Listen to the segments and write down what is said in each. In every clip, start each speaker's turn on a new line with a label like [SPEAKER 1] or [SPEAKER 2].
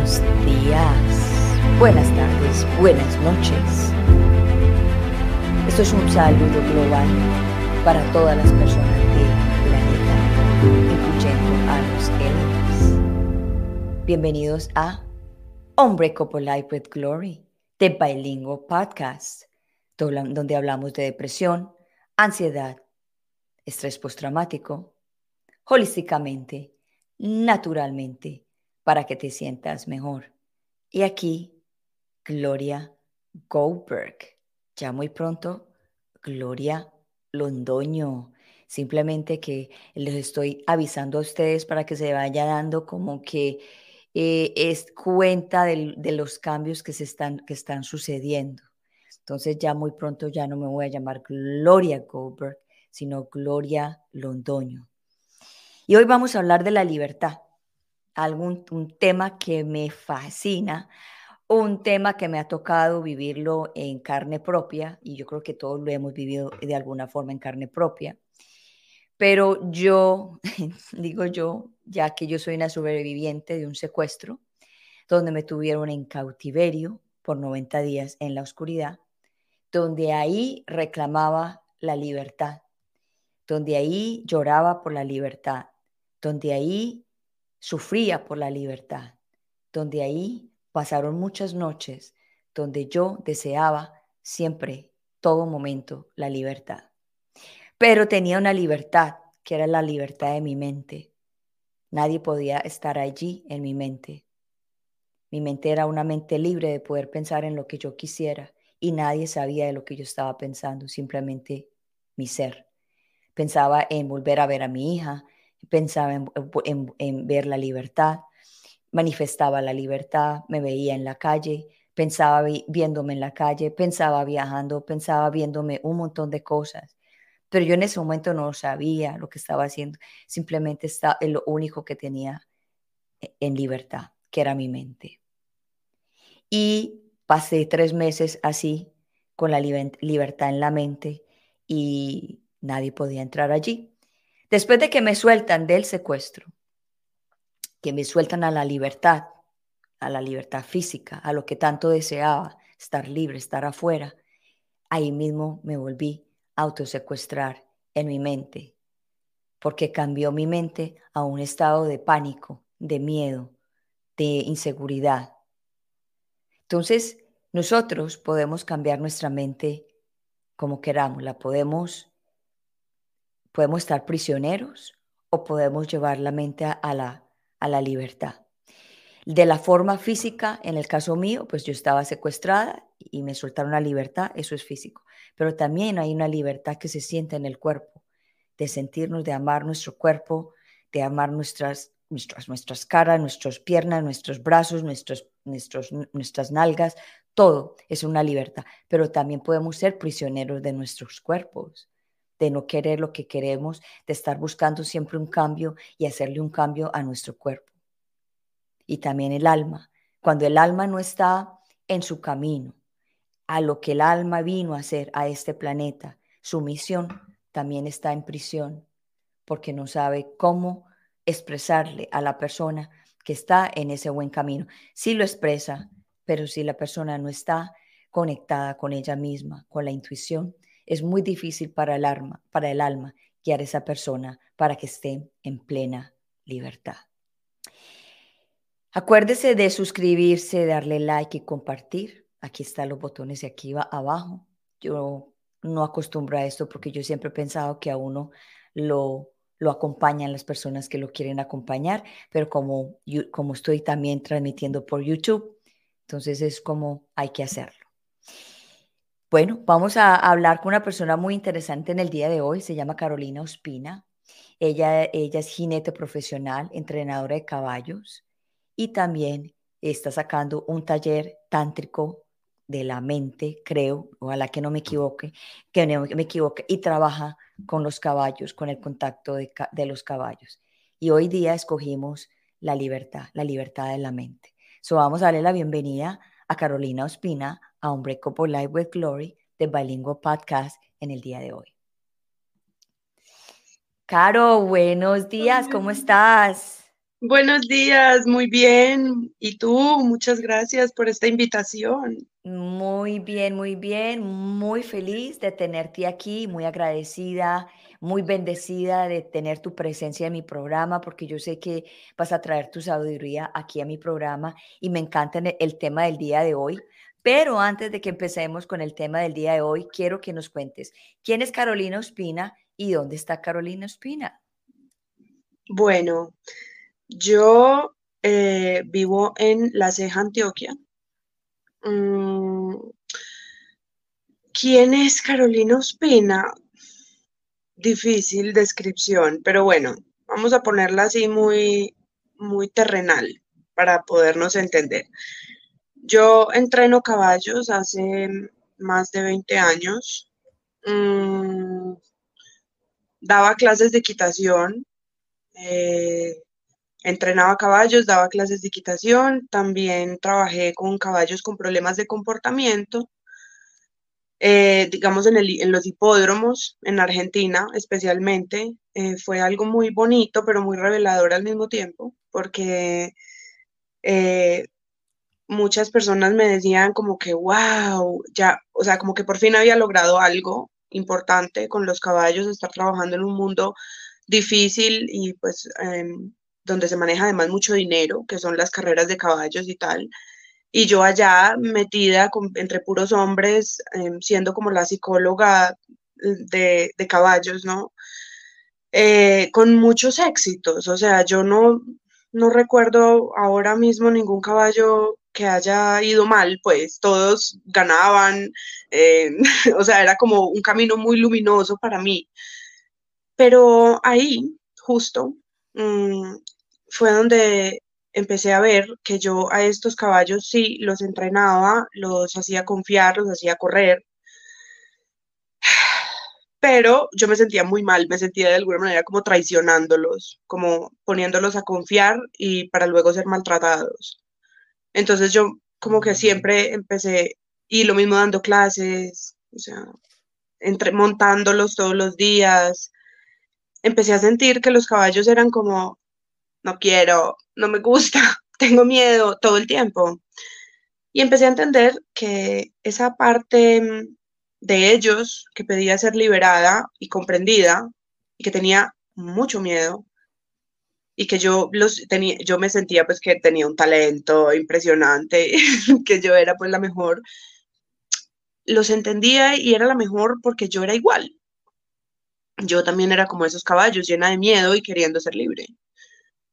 [SPEAKER 1] Buenos días, buenas tardes, buenas noches. Esto es un saludo global para todas las personas del planeta, incluyendo a los aliens. Bienvenidos a Unbreakable Life with Glory, de Bilingual Podcast, donde hablamos de depresión, ansiedad, estrés postraumático, holísticamente, naturalmente para que te sientas mejor. Y aquí, Gloria Goldberg. Ya muy pronto, Gloria Londoño. Simplemente que les estoy avisando a ustedes para que se vaya dando como que eh, es cuenta de, los cambios que, se están, que están sucediendo. Entonces ya muy pronto ya no me voy a llamar Gloria Goldberg, sino Gloria Londoño. Y hoy vamos a hablar de la libertad algún un tema que me fascina, un tema que me ha tocado vivirlo en carne propia, y yo creo que todos lo hemos vivido de alguna forma en carne propia. Pero yo, digo yo, ya que yo soy una sobreviviente de un secuestro, donde me tuvieron en cautiverio por 90 días en la oscuridad, donde ahí reclamaba la libertad, donde ahí lloraba por la libertad, donde ahí sufría por la libertad, donde ahí pasaron muchas noches donde yo deseaba siempre, todo momento, la libertad. Pero tenía una libertad que era la libertad de mi mente. Nadie podía estar allí en mi mente. Mi mente era una mente libre de poder pensar en lo que yo quisiera y nadie sabía de lo que yo estaba pensando, simplemente mi ser. Pensaba en volver a ver a mi hija, pensaba en, ver la libertad, manifestaba la libertad, me veía en la calle, pensaba viéndome en la calle, pensaba viajando, pensaba viéndome un montón de cosas. Pero yo en ese momento no sabía lo que estaba haciendo, simplemente estaba lo único que tenía e, en libertad, que era mi mente. Y pasé tres meses así, con la libertad en la mente, y nadie podía entrar allí. Después de que me sueltan del secuestro, que me sueltan a la libertad, a la libertad física, a lo que tanto deseaba, estar libre, estar afuera, ahí mismo me volví a autosecuestrar en mi mente, porque cambió mi mente a un estado de pánico, de miedo, de inseguridad. Entonces, nosotros podemos cambiar nuestra mente como queramos, la podemos Podemos estar prisioneros o podemos llevar la mente a, la, a la libertad. De la forma física, en el caso mío, pues yo estaba secuestrada y me soltaron la libertad, eso es físico. Pero también hay una libertad que se siente en el cuerpo, de sentirnos, de amar nuestro cuerpo, de amar nuestras, nuestras, nuestras caras, nuestras piernas, nuestros brazos, nuestros, nuestros, nuestras nalgas, todo es una libertad. Pero también podemos ser prisioneros de nuestros cuerpos de no querer lo que queremos, de estar buscando siempre un cambio y hacerle un cambio a nuestro cuerpo. Y también el alma. Cuando el alma no está en su camino, a lo que el alma vino a hacer a este planeta, su misión también está en prisión, porque no sabe cómo expresarle a la persona que está en ese buen camino. Sí lo expresa, pero si la persona no está conectada con ella misma, con la intuición, es muy difícil para el alma, para el alma guiar a esa persona para que esté en plena libertad. Acuérdese de suscribirse, darle like y compartir. Aquí están los botones de aquí abajo. Yo no acostumbro a esto porque yo siempre he pensado que a uno lo, lo acompañan las personas que lo quieren acompañar, pero como, como estoy también transmitiendo por YouTube, entonces es como hay que hacerlo. Bueno, vamos a hablar con una persona muy interesante en el día de hoy. Se llama Carolina Ospina. Ella, ella es jinete profesional, entrenadora de caballos y también está sacando un taller tántrico de la mente, creo, ojalá que no me equivoque, que no me equivoque, y trabaja con los caballos, con el contacto de, los caballos. Y hoy día escogimos la libertad, la libertad de la mente. So vamos a darle la bienvenida a Carolina Ospina a Unbreakable Life with Glory de Bilingual Podcast en el día de hoy. Caro, buenos días, ¿cómo estás?
[SPEAKER 2] Buenos días, muy bien. ¿Y tú? Muchas gracias por esta invitación.
[SPEAKER 1] Muy bien, muy bien, muy feliz de tenerte aquí, muy agradecida, muy bendecida de tener tu presencia en mi programa, porque yo sé que vas a traer tu sabiduría aquí a mi programa y me encanta el tema del día de hoy. Pero antes de que empecemos con el tema del día de hoy, quiero que nos cuentes quién es Carolina Ospina y dónde está Carolina Ospina.
[SPEAKER 2] Bueno, yo eh, vivo en La Ceja, Antioquia. Mm, ¿Quién es Carolina Ospina? Difícil descripción, pero bueno, vamos a ponerla así muy, muy terrenal para podernos entender. Yo entreno caballos hace más de 20 años. Mm, daba clases de equitación. Eh, entrenaba caballos, daba clases de equitación, también trabajé con caballos con problemas de comportamiento, eh, digamos en, los hipódromos, en Argentina especialmente, eh, fue algo muy bonito, pero muy revelador al mismo tiempo, porque eh, muchas personas me decían como que, wow, ya, o sea, como que por fin había logrado algo importante con los caballos, estar trabajando en un mundo difícil y pues em, donde se maneja además mucho dinero, que son las carreras de caballos y tal. Y yo allá metida entre puros hombres, em, siendo como la psicóloga de, caballos, ¿no? Eh, con muchos éxitos, o sea, yo no, no recuerdo ahora mismo ningún caballo que haya ido mal, pues todos ganaban, eh, o sea, era como un camino muy luminoso para mí. Pero ahí, justo, mm, fue donde empecé a ver que yo a estos caballos sí los entrenaba, los hacía confiar, los hacía correr, pero yo me sentía muy mal, me sentía de alguna manera como traicionándolos, como poniéndolos a confiar y para luego ser maltratados. Entonces yo como que siempre empecé, y lo mismo dando clases, o sea, entre, montándolos todos los días, empecé a sentir que los caballos eran como no quiero, no me gusta, tengo miedo todo el tiempo. Y empecé a entender que esa parte mm, de ellos que pedía ser liberada y comprendida y que tenía mucho miedo y que yo los tenía yo me sentía pues que tenía un talento impresionante, que yo era pues la mejor. Los entendía y era la mejor porque yo era igual. Yo también era como esos caballos, llena de miedo y queriendo ser libre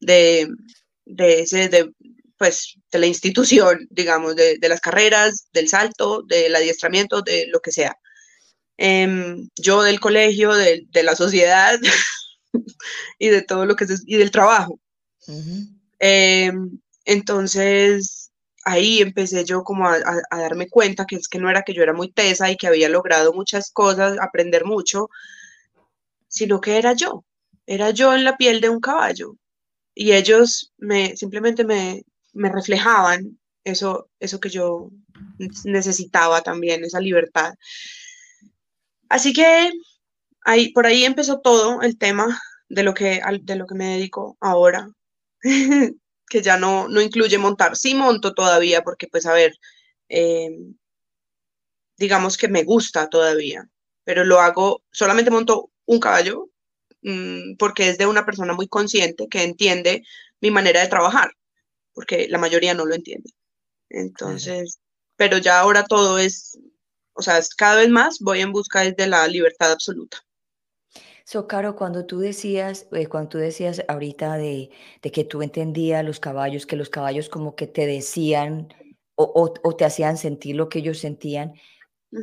[SPEAKER 2] de, de ese, de, pues, de la institución, digamos, de, las carreras, del salto, del adiestramiento, de lo que sea. Em, yo del colegio, de, la sociedad y de todo lo que es, y del trabajo. Em, entonces, ahí empecé yo como a, a, darme cuenta que es que no era que yo era muy tesa y que había logrado muchas cosas, aprender mucho, sino que era yo, era yo en la piel de un caballo y ellos me, simplemente me, reflejaban eso, eso que yo necesitaba también, esa libertad. Así que ahí, por ahí empezó todo el tema de lo que, de lo que me dedico ahora, que ya no, no incluye montar. Sí monto todavía porque, pues, a ver, em, digamos que me gusta todavía, pero lo hago, solamente monto un caballo Mm, porque es de una persona muy consciente que entiende mi manera de trabajar, porque la mayoría no lo entiende. Entonces, pero ya ahora todo es, o sea, cada vez más voy en busca de la libertad absoluta.
[SPEAKER 1] So, Caro, cuando tú decías, eh, cuando tú decías ahorita de, que tú entendías los caballos, que los caballos como que te decían o, o te hacían sentir lo que ellos sentían,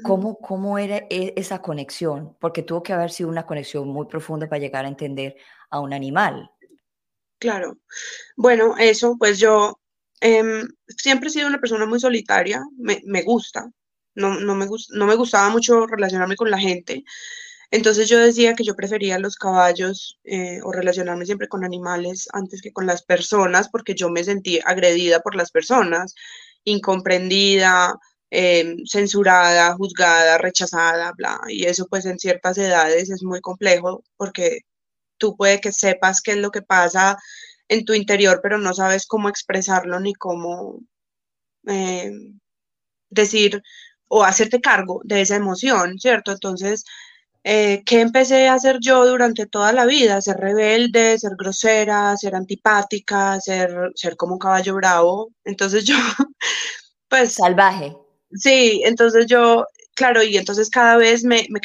[SPEAKER 1] ¿Cómo, ¿Cómo era e, esa conexión? Porque tuvo que haber sido una conexión muy profunda para llegar a entender a un animal.
[SPEAKER 2] Claro. Bueno, eso, pues yo em, siempre he sido una persona muy solitaria, me, gusta, no, no, me no me gustaba mucho relacionarme con la gente. Entonces yo decía que yo prefería los caballos eh, o relacionarme siempre con animales antes que con las personas porque yo me sentí agredida por las personas, incomprendida, Em, censurada, juzgada, rechazada, bla. Y eso pues en ciertas edades es muy complejo porque tú puede que sepas qué es lo que pasa en tu interior, pero no sabes cómo expresarlo ni cómo eh, decir o hacerte cargo de esa emoción, ¿cierto? Entonces, eh, ¿qué empecé a hacer yo durante toda la vida? Ser rebelde, ser grosera, ser antipática, ser, ser como un caballo bravo. Entonces yo, pues...
[SPEAKER 1] Salvaje.
[SPEAKER 2] Sí, entonces yo, claro, y entonces cada vez me, me,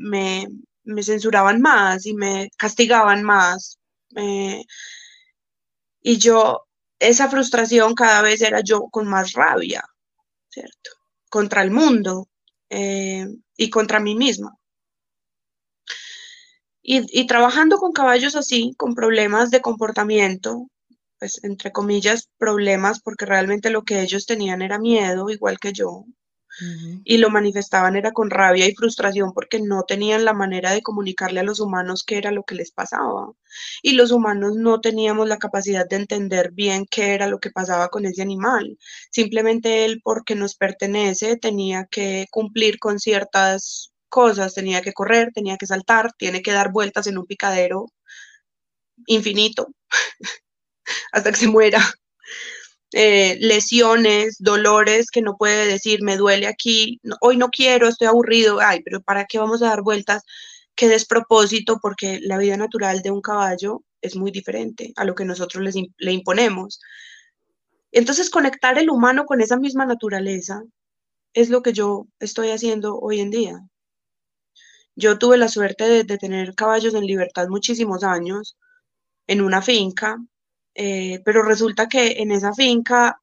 [SPEAKER 2] me, me censuraban más y me castigaban más. Eh, y yo, esa frustración cada vez era yo con más rabia, ¿cierto? Contra el mundo eh, y contra mí misma. Y, y, trabajando con caballos así, con problemas de comportamiento, pues entre comillas, problemas, porque realmente lo que ellos tenían era miedo, igual que yo, y lo manifestaban era con rabia y frustración porque no tenían la manera de comunicarle a los humanos qué era lo que les pasaba. Y los humanos no teníamos la capacidad de entender bien qué era lo que pasaba con ese animal. Simplemente él, porque nos pertenece, tenía que cumplir con ciertas cosas, tenía que correr, tenía que saltar, tiene que dar vueltas en un picadero infinito hasta que se muera. Eh, lesiones, dolores que no puede decir, me duele aquí, hoy no quiero, estoy aburrido, ay, pero ¿para qué vamos a dar vueltas? Qué despropósito, porque la vida natural de un caballo es muy diferente a lo que nosotros le imponemos. Entonces, conectar el humano con esa misma naturaleza es lo que yo estoy haciendo hoy en día. Yo tuve la suerte de, tener caballos en libertad muchísimos años en una finca eh, pero resulta que en esa finca,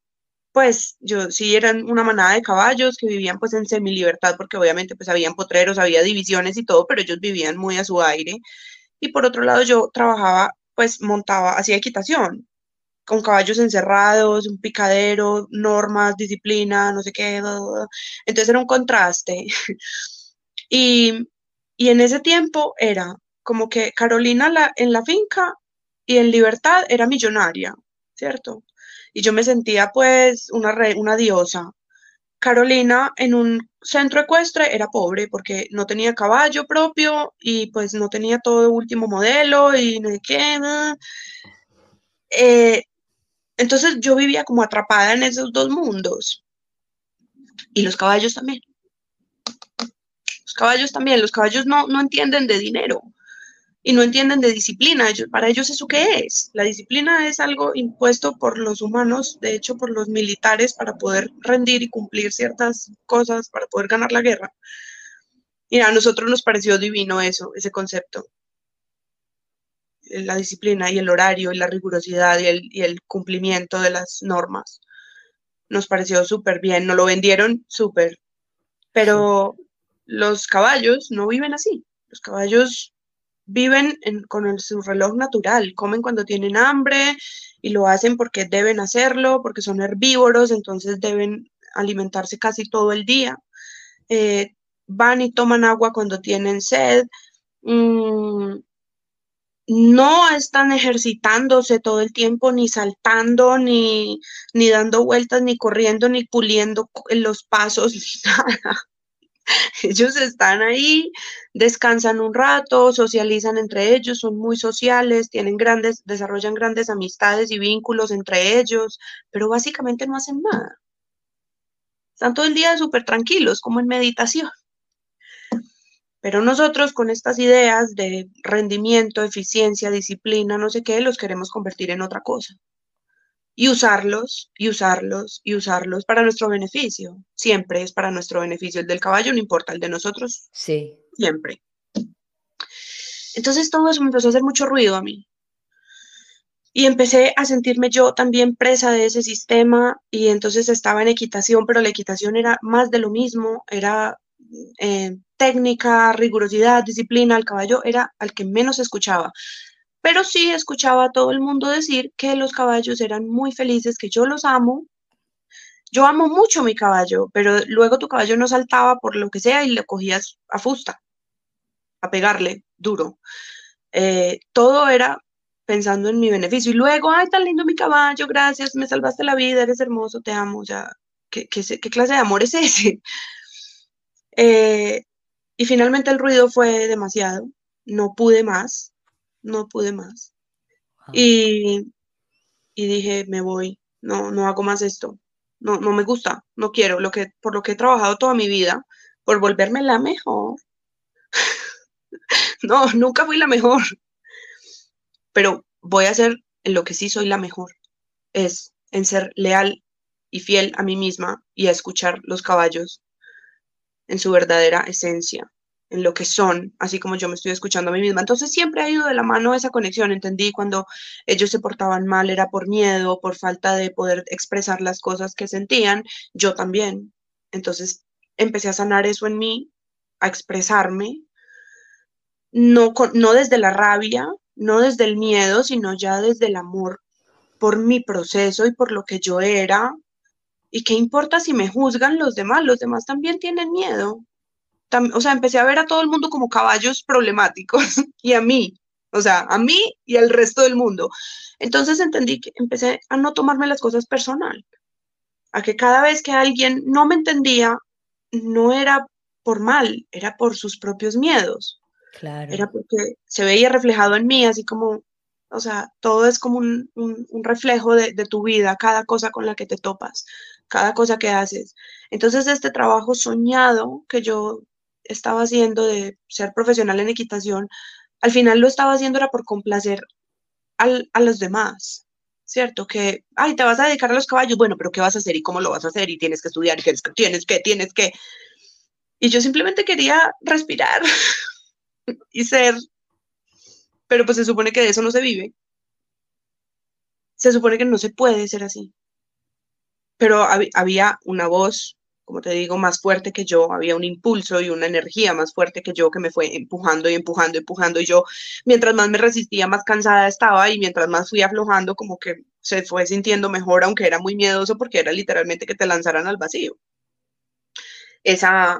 [SPEAKER 2] pues yo sí eran una manada de caballos que vivían pues en semi-libertad, porque obviamente pues habían potreros, había divisiones y todo, pero ellos vivían muy a su aire. Y por otro lado yo trabajaba, pues montaba, hacía equitación, con caballos encerrados, un picadero, normas, disciplina, no sé qué. Entonces era un contraste. y, y en ese tiempo era como que Carolina en la finca y en libertad era millonaria, ¿cierto? Y yo me sentía pues una, una diosa. Carolina en un centro ecuestre era pobre porque no tenía caballo propio y pues no tenía todo último modelo y no sé qué. Eh, entonces yo vivía como atrapada en esos dos mundos. Y los caballos también. Los caballos también. Los caballos no, no entienden de dinero y no entienden de disciplina. Ellos, para ellos eso qué es. La disciplina es algo impuesto por los humanos, de hecho por los militares para poder rendir y cumplir ciertas cosas, para poder ganar la guerra. Y a nosotros nos pareció divino eso, ese concepto. La disciplina y el horario y la rigurosidad y el, y el cumplimiento de las normas. Nos pareció súper bien, nos lo vendieron súper. Pero los caballos no viven así. Los caballos viven con su reloj natural, comen cuando tienen hambre y lo hacen porque deben hacerlo, porque son herbívoros, entonces deben alimentarse casi todo el día. Eh, van y toman agua cuando tienen sed. Mm, no están ejercitándose todo el tiempo, ni saltando, ni, ni dando vueltas, ni corriendo, ni puliendo los pasos, ni nada. Ellos están ahí, descansan un rato, socializan entre ellos, son muy sociales, tienen grandes, desarrollan grandes amistades y vínculos entre ellos, pero básicamente no hacen nada. Están todo el día súper tranquilos, como en meditación. Pero nosotros con estas ideas de rendimiento, eficiencia, disciplina, no sé qué, los queremos convertir en otra cosa y usarlos y usarlos y usarlos para nuestro beneficio. Siempre es para nuestro beneficio. El del caballo no importa, el de nosotros.
[SPEAKER 1] Sí.
[SPEAKER 2] Siempre. Entonces todo eso me empezó a hacer mucho ruido a mí. Y empecé a sentirme yo también presa de ese sistema y entonces estaba en equitación, pero la equitación era más de lo mismo, era eh, técnica, rigurosidad, disciplina, el caballo era al que menos escuchaba pero sí escuchaba a todo el mundo decir que los caballos eran muy felices, que yo los amo. Yo amo mucho mi caballo, pero luego tu caballo no saltaba por lo que sea y le cogías a fusta, a pegarle duro. Eh, todo era pensando en mi beneficio. Y luego, ay, tan lindo mi caballo, gracias, me salvaste la vida, eres hermoso, te amo, ya, ¿qué, qué, clase de amor es ese? Eh, y finalmente el ruido fue demasiado, no pude más, no pude más. Y, y dije, me voy, no, no hago más esto, no, no me gusta, no quiero, lo que, por lo que he trabajado toda mi vida, por volverme la mejor. no, nunca fui la mejor, pero voy a ser en lo que sí soy la mejor, es en ser leal y fiel a mí misma y a escuchar los caballos en su verdadera esencia, en lo que son, así como yo me estoy escuchando a mí misma. Entonces siempre ha ido de la mano esa conexión, entendí cuando ellos se portaban mal era por miedo, por falta de poder expresar las cosas que sentían, yo también. Entonces empecé a sanar eso en mí, a expresarme, no, no desde la rabia, no desde el miedo, sino ya desde el amor por mi proceso y por lo que yo era. ¿Y qué importa si me juzgan los demás? Los demás también tienen miedo o sea, empecé a ver a todo el mundo como caballos problemáticos y a mí, o sea, a mí y al resto del mundo. Entonces entendí que empecé a no tomarme las cosas personal, a que cada vez que alguien no me entendía, no era por mal, era por sus propios miedos. Claro. Era porque se veía reflejado en mí, así como, o sea, todo es como un, reflejo de, de, tu vida, cada cosa con la que te topas, cada cosa que haces. Entonces, este trabajo soñado que yo estaba haciendo de ser profesional en equitación, al final lo estaba haciendo era por complacer a los demás, ¿cierto? Que, ay, te vas a dedicar a los caballos, bueno, pero ¿qué vas a hacer y cómo lo vas a hacer? Y tienes que estudiar, tienes que, tienes que, tienes que. Y yo simplemente quería respirar y ser, pero pues se supone que de eso no se vive. Se supone que no se puede ser así. Pero había una voz como te digo, más fuerte que yo, había un impulso y una energía más fuerte que yo que me fue empujando y empujando, empujando. Y yo, mientras más me resistía, más cansada estaba y mientras más fui aflojando, como que se fue sintiendo mejor, aunque era muy miedoso porque era literalmente que te lanzaran al vacío. Esa,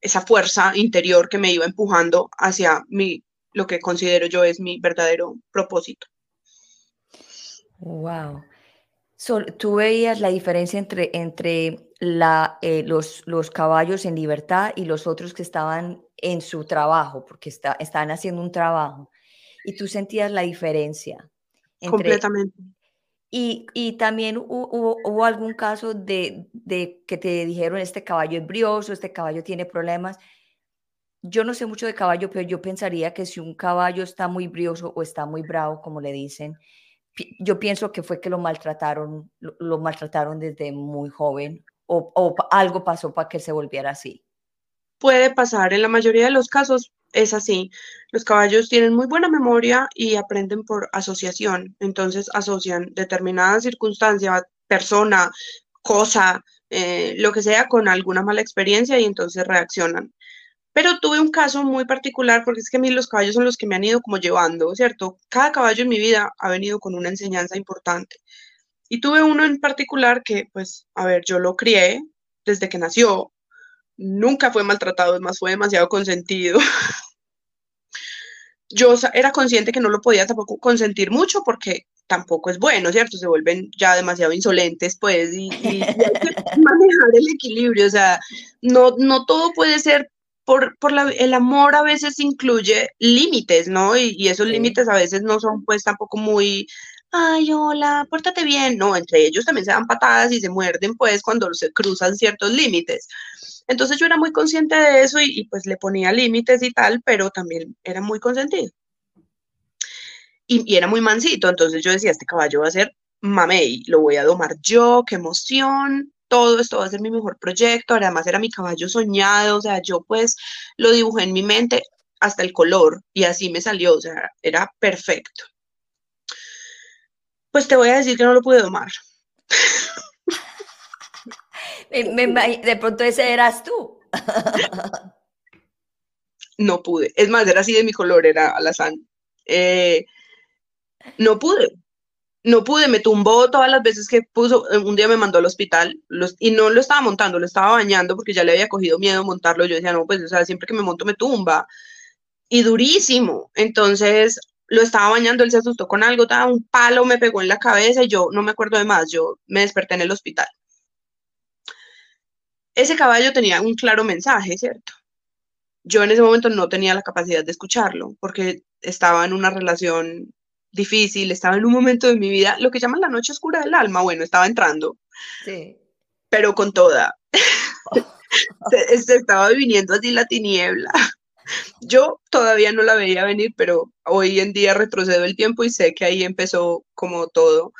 [SPEAKER 2] esa fuerza interior que me iba empujando hacia mi, lo que considero yo es mi verdadero propósito.
[SPEAKER 1] Wow. Tú veías la diferencia entre, entre la, eh, los, los, caballos en libertad y los otros que estaban en su trabajo, porque está, estaban haciendo un trabajo. Y tú sentías la diferencia.
[SPEAKER 2] Completamente.
[SPEAKER 1] Y, y también hubo, hubo, algún caso de, de, que te dijeron, este caballo es brioso, este caballo tiene problemas. Yo no sé mucho de caballo, pero yo pensaría que si un caballo está muy brioso o está muy bravo, como le dicen, yo pienso que fue que lo maltrataron, lo maltrataron desde muy joven o, algo pasó para que se volviera así?
[SPEAKER 2] Puede pasar, en la mayoría de los casos es así. Los caballos tienen muy buena memoria y aprenden por asociación, entonces asocian determinada circunstancia, persona, cosa, eh, lo que sea, con alguna mala experiencia y entonces reaccionan. Pero tuve un caso muy particular porque es que a mí los caballos son los que me han ido como llevando, ¿cierto? Cada caballo en mi vida ha venido con una enseñanza importante. Y tuve uno en particular que, pues, a ver, yo lo crié desde que nació, nunca fue maltratado, es más, fue demasiado consentido. yo era consciente que no lo podía tampoco consentir mucho porque tampoco es bueno, ¿cierto? Se vuelven ya demasiado insolentes, pues, y, hay que manejar el equilibrio, o sea, no, no todo puede ser por, por la, el amor a veces incluye límites, ¿no? Y, y esos límites a veces no son pues tampoco muy ay, hola, pórtate bien. No, entre ellos también se dan patadas y se muerden, pues, cuando se cruzan ciertos límites. Entonces yo era muy consciente de eso y, pues le ponía límites y tal, pero también era muy consentido. Y, era muy mansito, entonces yo decía, este caballo va a ser mamey, lo voy a domar yo, qué emoción, todo esto va a ser mi mejor proyecto, además era mi caballo soñado, o sea, yo pues lo dibujé en mi mente hasta el color y así me salió, o sea, era perfecto. Pues te voy a decir que no lo pude domar.
[SPEAKER 1] de pronto ese eras tú.
[SPEAKER 2] no pude. Es más, era así de mi color, era alazán. Eh, no pude. No pude, me tumbó todas las veces que puso, un día me mandó al hospital y no lo estaba montando, lo estaba bañando porque ya le había cogido miedo montarlo. Yo decía, no, pues, o sea, siempre que me monto me tumba. Y durísimo. Entonces, lo estaba bañando, él se asustó con algo, un palo me pegó en la cabeza y yo no me acuerdo de más, yo me desperté en el hospital. Ese caballo tenía un claro mensaje, ¿cierto? Yo en ese momento no tenía la capacidad de escucharlo porque estaba en una relación difícil, estaba en un momento de mi vida, lo que llaman la noche oscura del alma, bueno, estaba entrando. Sí. Pero con toda. se, se, estaba viniendo así la tiniebla. Yo todavía no la veía venir, pero hoy en día retrocedo el tiempo y sé que ahí empezó como todo,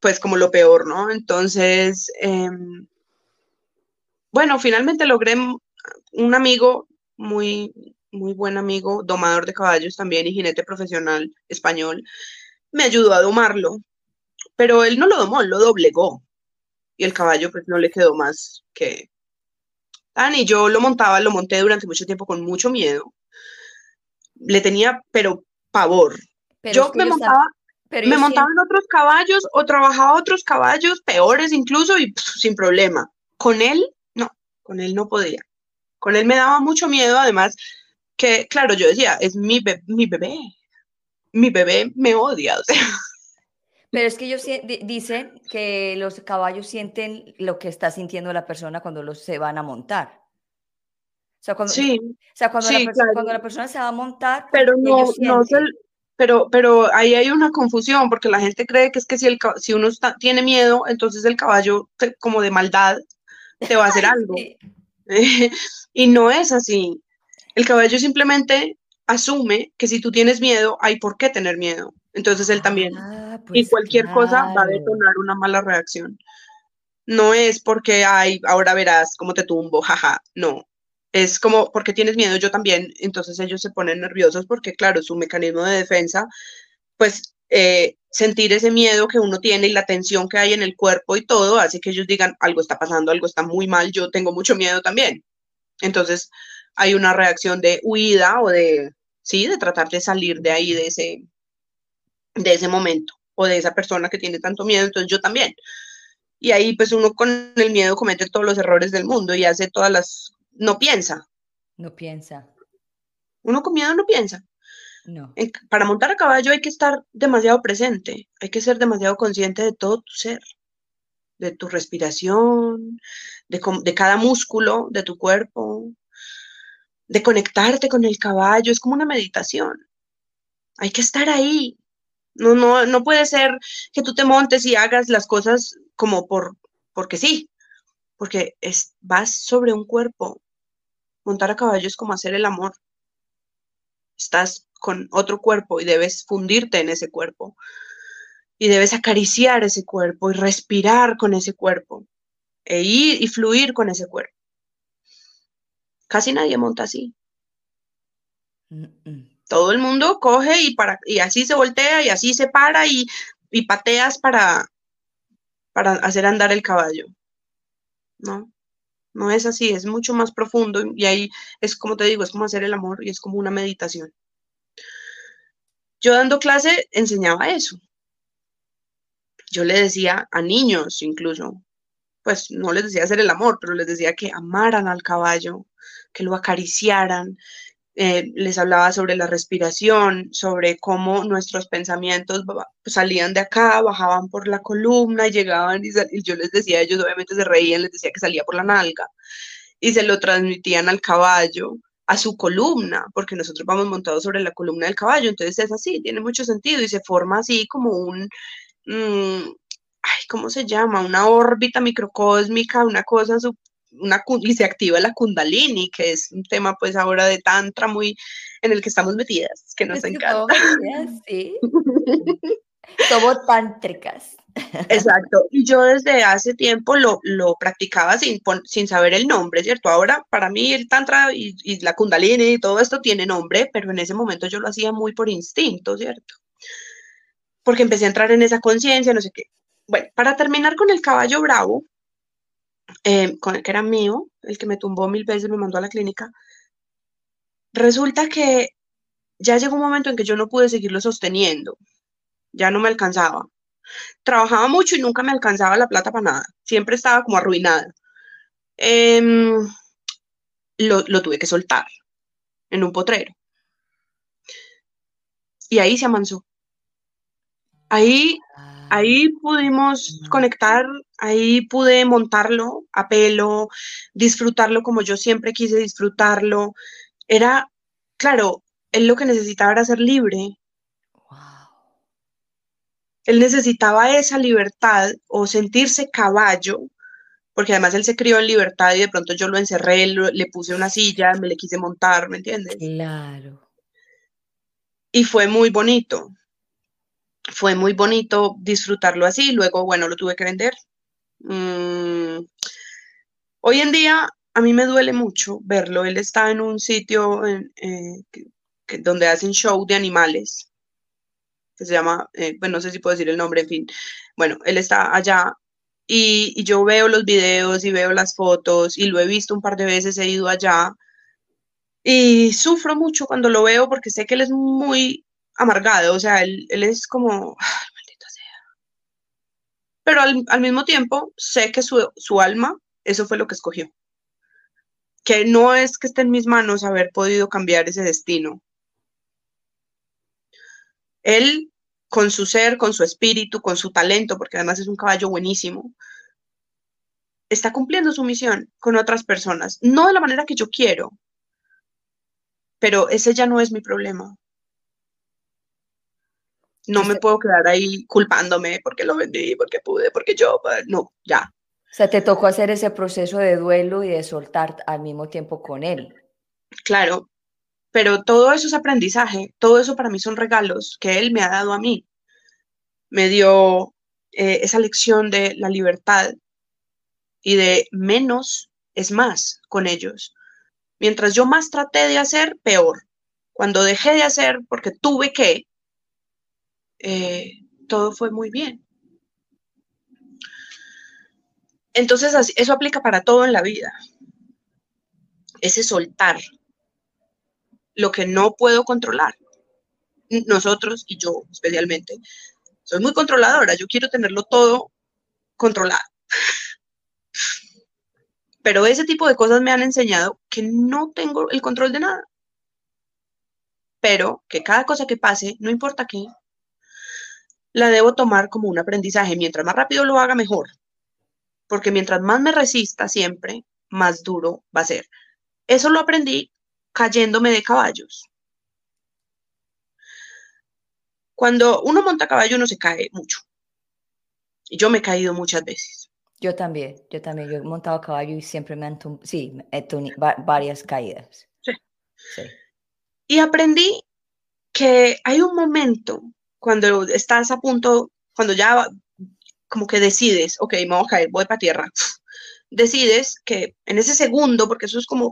[SPEAKER 2] pues como lo peor, ¿no? Entonces, em, bueno, finalmente logré un amigo muy, muy buen amigo, domador de caballos también y jinete profesional español, me ayudó a domarlo, pero él no lo domó, lo doblegó y el caballo pues no le quedó más que tan y yo lo montaba, lo monté durante mucho tiempo con mucho miedo, le tenía pero pavor. yo me montaba, me montaba en otros caballos o trabajaba otros caballos peores incluso y sin problema. Con él, no, con él no podía. Con él me daba mucho miedo, además, que, claro, yo decía, es mi, mi bebé, mi bebé me odia, o sea.
[SPEAKER 1] Pero es que ellos dicen que los caballos sienten lo que está sintiendo la persona cuando los se van a montar. O sea, cuando, sí, o sea, cuando, la, cuando la, persona se va a montar,
[SPEAKER 2] pero no, no pero, pero ahí hay una confusión porque la gente cree que es que si, el, si uno tiene miedo, entonces el caballo como de maldad te va a hacer algo. y no es así. El caballo simplemente asume que si tú tienes miedo, hay por qué tener miedo. Entonces él también. Ah, y pues cualquier cosa va a detonar una mala reacción. No es porque, ay, ahora verás cómo te tumbo, jaja. No. Es como porque tienes miedo, yo también. Entonces ellos se ponen nerviosos porque, claro, su mecanismo de defensa, pues eh, sentir ese miedo que uno tiene y la tensión que hay en el cuerpo y todo, hace que ellos digan, algo está pasando, algo está muy mal, yo tengo mucho miedo también. Entonces, hay una reacción de huida o de, sí, de tratar de salir de ahí, de ese, de ese momento o de esa persona que tiene tanto miedo, entonces yo también. Y ahí pues uno con el miedo comete todos los errores del mundo y hace todas las, no piensa.
[SPEAKER 1] No piensa.
[SPEAKER 2] Uno con miedo no piensa. No. para montar a caballo hay que estar demasiado presente, hay que ser demasiado consciente de todo tu ser, de tu respiración, de, de cada músculo de tu cuerpo, de conectarte con el caballo, es como una meditación. Hay que estar ahí. No, no, no puede ser que tú te montes y hagas las cosas como por, porque sí, porque es, vas sobre un cuerpo. Montar a caballo es como hacer el amor. Estás con otro cuerpo y debes fundirte en ese cuerpo. Y debes acariciar ese cuerpo y respirar con ese cuerpo. E ir y fluir con ese cuerpo. Casi nadie monta así. Todo el mundo coge y, para, y así se voltea y así se para y, pateas para, para hacer andar el caballo. No, no es así, es mucho más profundo y ahí es como te digo, es como hacer el amor y es como una meditación. Yo dando clase enseñaba eso. Yo le decía a niños incluso, pues no les decía hacer el amor, pero les decía que amaran al caballo, que lo acariciaran. Eh, les hablaba sobre la respiración, sobre cómo nuestros pensamientos salían de acá, bajaban por la columna llegaban y, y yo les decía, ellos obviamente se reían, les decía que salía por la nalga y se lo transmitían al caballo, a su columna, porque nosotros vamos montados sobre la columna del caballo, entonces es así, tiene mucho sentido y se forma así como un, mm, ay, ¿cómo se llama? Una órbita microcósmica, una cosa una, y se activa la kundalini, que es un tema pues ahora de tantra muy en el que estamos metidas, que nos encanta.
[SPEAKER 1] sí. Somos tántricas.
[SPEAKER 2] Exacto. Y yo desde hace tiempo lo, lo practicaba sin, sin saber el nombre, ¿cierto? Ahora para mí el tantra y, y la kundalini y todo esto tiene nombre, pero en ese momento yo lo hacía muy por instinto, ¿cierto? Porque empecé a entrar en esa conciencia, no sé qué. Bueno, para terminar con el caballo bravo, eh, con el que era mío, el que me tumbó mil veces, me mandó a la clínica, resulta que ya llegó un momento en que yo no pude seguirlo sosteniendo, ya no me alcanzaba. Trabajaba mucho y nunca me alcanzaba la plata para nada, siempre estaba como arruinada. Em, lo, lo tuve que soltar en un potrero. Y ahí se amansó. Ahí ahí pudimos conectar, ahí pude montarlo a pelo, disfrutarlo como yo siempre quise disfrutarlo. Era, claro, él lo que necesitaba era ser libre. Él necesitaba esa libertad o sentirse caballo, porque además él se crió en libertad y de pronto yo lo encerré, le puse una silla, me le quise montar, ¿me entiendes?
[SPEAKER 1] Claro.
[SPEAKER 2] Y fue muy bonito. Fue muy bonito disfrutarlo así. Luego, bueno, lo tuve que vender. Mm, hoy en día a mí me duele mucho verlo. Él está en un sitio eh, donde hacen show de animales, que se llama, eh, bueno, no sé si puedo decir el nombre, en fin. Bueno, él está allá y, y, yo veo los videos y veo las fotos y lo he visto un par de veces, he ido allá y sufro mucho cuando lo veo porque sé que él es muy amargado, o sea, él, él es como, ay, maldita sea. Pero al, al mismo tiempo sé que su, su alma, eso fue lo que escogió que no es que esté en mis manos haber podido cambiar ese destino. Él, con su ser, con su espíritu, con su talento, porque además es un caballo buenísimo, está cumpliendo su misión con otras personas, no de la manera que yo quiero, pero ese ya no es mi problema. No me puedo quedar ahí culpándome porque lo vendí, porque pude, porque yo, no, ya,
[SPEAKER 1] o sea, te tocó hacer ese proceso de duelo y de soltar al mismo tiempo con él.
[SPEAKER 2] Claro, pero todo eso es aprendizaje, todo eso para mí son regalos que él me ha dado a mí. Me dio eh, esa lección de la libertad y de menos es más con ellos. Mientras yo más traté de hacer, peor. Cuando dejé de hacer porque tuve que, eh, todo fue muy bien. Entonces, eso aplica para todo en la vida. Ese soltar lo que no puedo controlar. Nosotros y yo especialmente. Soy muy controladora, yo quiero tenerlo todo controlado. Pero ese tipo de cosas me han enseñado que no tengo el control de nada. Pero que cada cosa que pase, no importa qué, la debo tomar como un aprendizaje. Mientras más rápido lo haga, mejor porque mientras más me resista siempre, más duro va a ser. Eso lo aprendí cayéndome de caballos. Cuando uno monta caballo uno se cae mucho. Y yo me he caído muchas veces.
[SPEAKER 1] Yo también, yo también, yo he montado caballo y siempre me han sí, he tenido varias caídas.
[SPEAKER 2] Sí. sí. Y aprendí que hay un momento cuando estás a punto, cuando ya como que decides, ok, me voy a caer, voy para tierra. Decides que en ese segundo, porque eso es como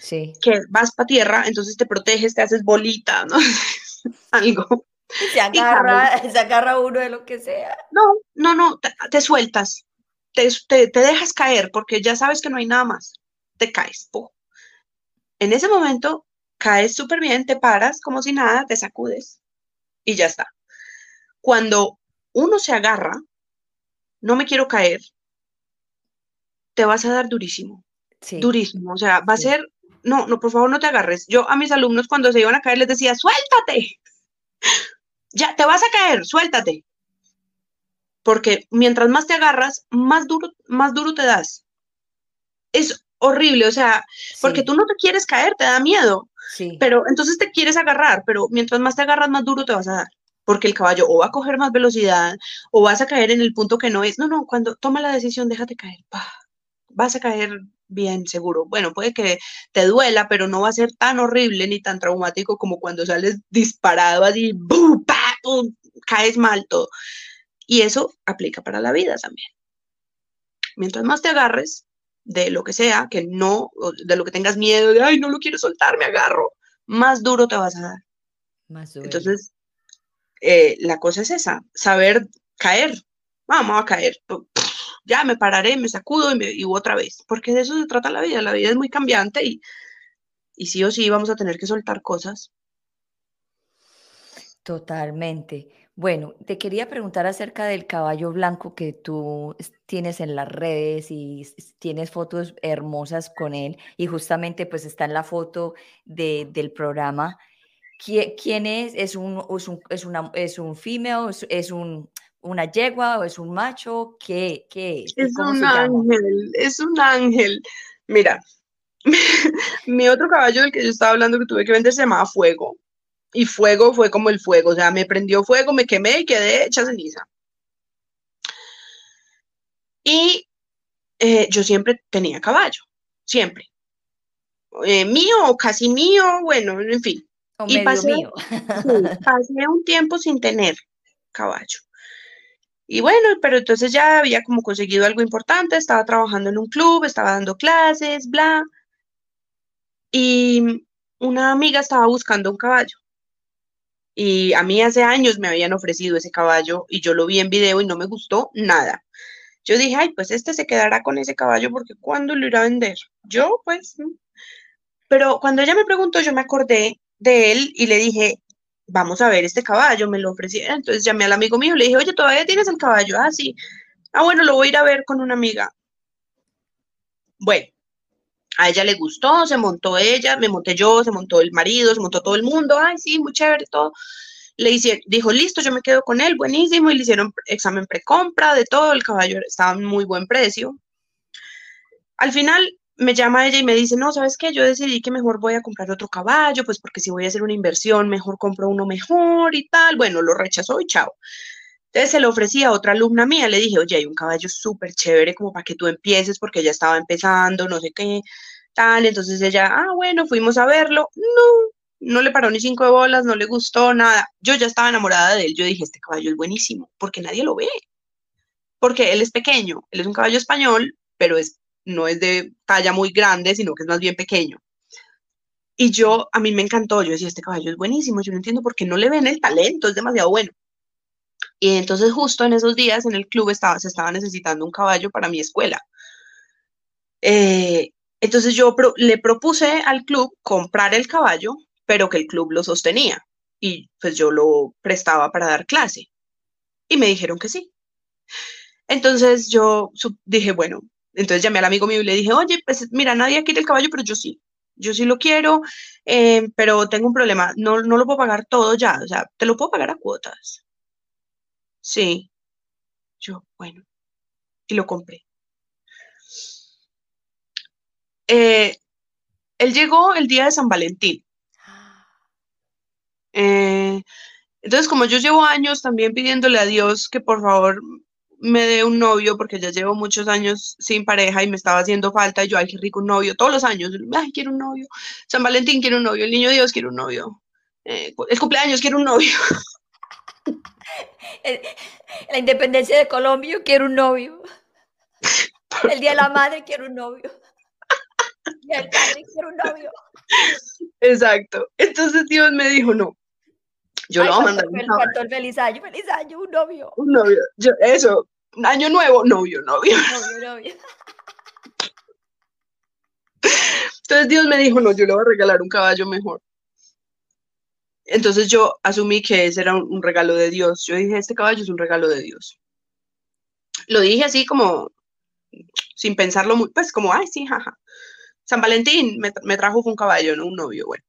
[SPEAKER 1] sí.
[SPEAKER 2] que vas para tierra, entonces te proteges, te haces bolita, ¿no? Algo.
[SPEAKER 1] Se agarra, se agarra uno de lo que sea.
[SPEAKER 2] No, no, no, te, sueltas, te, te, dejas caer porque ya sabes que no hay nada más, te caes. En ese momento caes súper bien, te paras como si nada, te sacudes y ya está. Cuando uno se agarra, no me quiero caer, te vas a dar durísimo. Sí. Durísimo. O sea, va a ser, no, no, por favor no te agarres. Yo a mis alumnos cuando se iban a caer les decía, suéltate. Ya, te vas a caer, suéltate. Porque mientras más te agarras, más duro, más duro te das. Es horrible, o sea, porque tú no te quieres caer, te da miedo.
[SPEAKER 1] Sí.
[SPEAKER 2] Pero entonces te quieres agarrar, pero mientras más te agarras, más duro te vas a dar porque el caballo o va a coger más velocidad o vas a caer en el punto que no es. No, no, cuando toma la decisión, déjate caer. Vas a caer bien seguro. Bueno, puede que te duela, pero no va a ser tan horrible ni tan traumático como cuando sales disparado así, ¡bum! caes mal todo. Y eso aplica para la vida también. Mientras más te agarres de lo que sea, que no, de lo que tengas miedo, de, ay, no lo quiero soltar, me agarro, más duro te vas a dar.
[SPEAKER 1] Más duro.
[SPEAKER 2] Entonces, eh, la cosa es esa, saber caer. Vamos a caer. Ya me pararé, me sacudo y, me, otra vez. Porque de eso se trata la vida. La vida es muy cambiante y, y sí o sí vamos a tener que soltar cosas.
[SPEAKER 1] Totalmente. Bueno, te quería preguntar acerca del caballo blanco que tú tienes en las redes y tienes fotos hermosas con él y justamente pues está en la foto de, del programa ¿Quién es? ¿Es un, es un, es una, es un female? ¿Es, un, una yegua o es un macho? ¿Qué, qué
[SPEAKER 2] es? Es un ángel, es un ángel. Mira, mi otro caballo del que yo estaba hablando que tuve que vender se llamaba Fuego. y fuego fue como el fuego, o sea, me prendió fuego, me quemé y quedé hecha ceniza. Y eh, yo siempre tenía caballo, siempre. Eh, mío o casi mío, bueno, en fin.
[SPEAKER 1] Y pasé,
[SPEAKER 2] pasé un tiempo sin tener caballo. Y bueno, pero entonces ya había como conseguido algo importante, estaba trabajando en un club, estaba dando clases, bla. Y una amiga estaba buscando un caballo. Y a mí hace años me habían ofrecido ese caballo y yo lo vi en video y no me gustó nada. Yo dije, ay, pues este se quedará con ese caballo porque ¿cuándo lo irá a vender? Yo, pues. Pero cuando ella me preguntó, yo me acordé de él y le dije, vamos a ver este caballo, me lo ofrecieron. Entonces llamé al amigo mío, le dije, oye, ¿todavía tienes el caballo? Ah, sí. Ah, bueno, lo voy a ir a ver con una amiga. Bueno, a ella le gustó, se montó ella, me monté yo, se montó el marido, se montó todo el mundo, ay, sí, muy chévere, todo. Le hice, dijo, listo, yo me quedo con él, buenísimo, y le hicieron examen precompra de todo, el caballo estaba en muy buen precio. Al final me llama ella y me dice, no, ¿sabes qué? Yo decidí que mejor voy a comprar otro caballo, pues porque si voy a hacer una inversión, mejor compro uno mejor y tal. Bueno, lo rechazó y chao. Entonces se lo ofrecí a otra alumna mía, le dije, oye, hay un caballo súper chévere como para que tú empieces porque ella estaba empezando, no sé qué, tal. Entonces ella, ah, bueno, fuimos a verlo. No, no le paró ni cinco bolas, no le gustó nada. Yo ya estaba enamorada de él. Yo dije, este caballo es buenísimo, porque nadie lo ve. Porque él es pequeño, él es un caballo español, pero es, no es de talla muy grande, sino que es más bien pequeño. Y yo, a mí me encantó, yo decía, este caballo es buenísimo, yo no entiendo por qué no le ven el talento, es demasiado bueno. Y entonces justo en esos días en el club estaba, se estaba necesitando un caballo para mi escuela. Eh, entonces yo le propuse al club comprar el caballo pero que el club lo sostenía y pues yo lo prestaba para dar clase. Y me dijeron que sí. Entonces yo dije, bueno, entonces llamé al amigo mío y le dije, oye, pues mira, nadie quiere el caballo, pero yo sí, yo sí lo quiero, eh, pero tengo un problema, no, no lo puedo pagar todo ya, o sea, te lo puedo pagar a cuotas. Sí, yo, bueno, y lo compré. Eh, él llegó el día de San Valentín. Eh, entonces, como yo llevo años también pidiéndole a Dios que por favor me dé un novio, porque ya llevo muchos años sin pareja y me estaba haciendo falta, y yo, ay, qué rico un novio, todos los años, ay, quiero un novio, San Valentín quiero un novio, el niño Dios quiere un novio, eh, el cumpleaños quiero un novio.
[SPEAKER 1] La independencia de Colombia quiero un novio. El Día de la Madre quiero un novio. El padre quiero un novio.
[SPEAKER 2] Exacto. Entonces Dios me dijo, no, yo lo voy a mandar.
[SPEAKER 1] un feliz año, feliz año, un novio.
[SPEAKER 2] Un novio. Yo, eso, un año nuevo, novio, novio.
[SPEAKER 1] Novio, novio.
[SPEAKER 2] Entonces Dios me dijo, no, yo le voy a regalar un caballo mejor. Entonces yo asumí que ese era un, regalo de Dios. Yo dije, este caballo es un regalo de Dios. Lo dije así como, sin pensarlo muy, pues como, ay, sí, jaja. San Valentín me, me trajo un caballo, no un novio, bueno.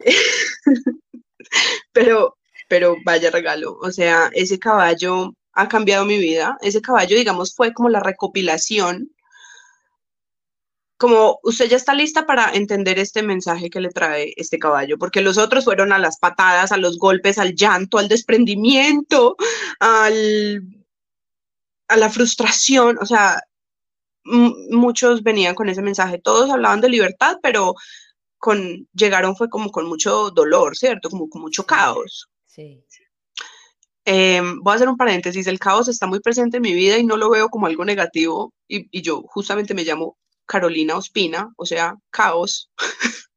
[SPEAKER 2] pero, pero vaya regalo. O sea, ese caballo ha cambiado mi vida. Ese caballo, digamos, fue como la recopilación. Como usted ya está lista para entender este mensaje que le trae este caballo, porque los otros fueron a las patadas, a los golpes, al llanto, al desprendimiento, al, a la frustración. O sea, muchos venían con ese mensaje. Todos hablaban de libertad, pero con, llegaron fue como con mucho dolor, ¿cierto? Como con mucho caos.
[SPEAKER 1] Sí.
[SPEAKER 2] Em, voy a hacer un paréntesis, el caos está muy presente en mi vida y no lo veo como algo negativo y, y yo justamente me llamo Carolina Ospina, o sea, caos.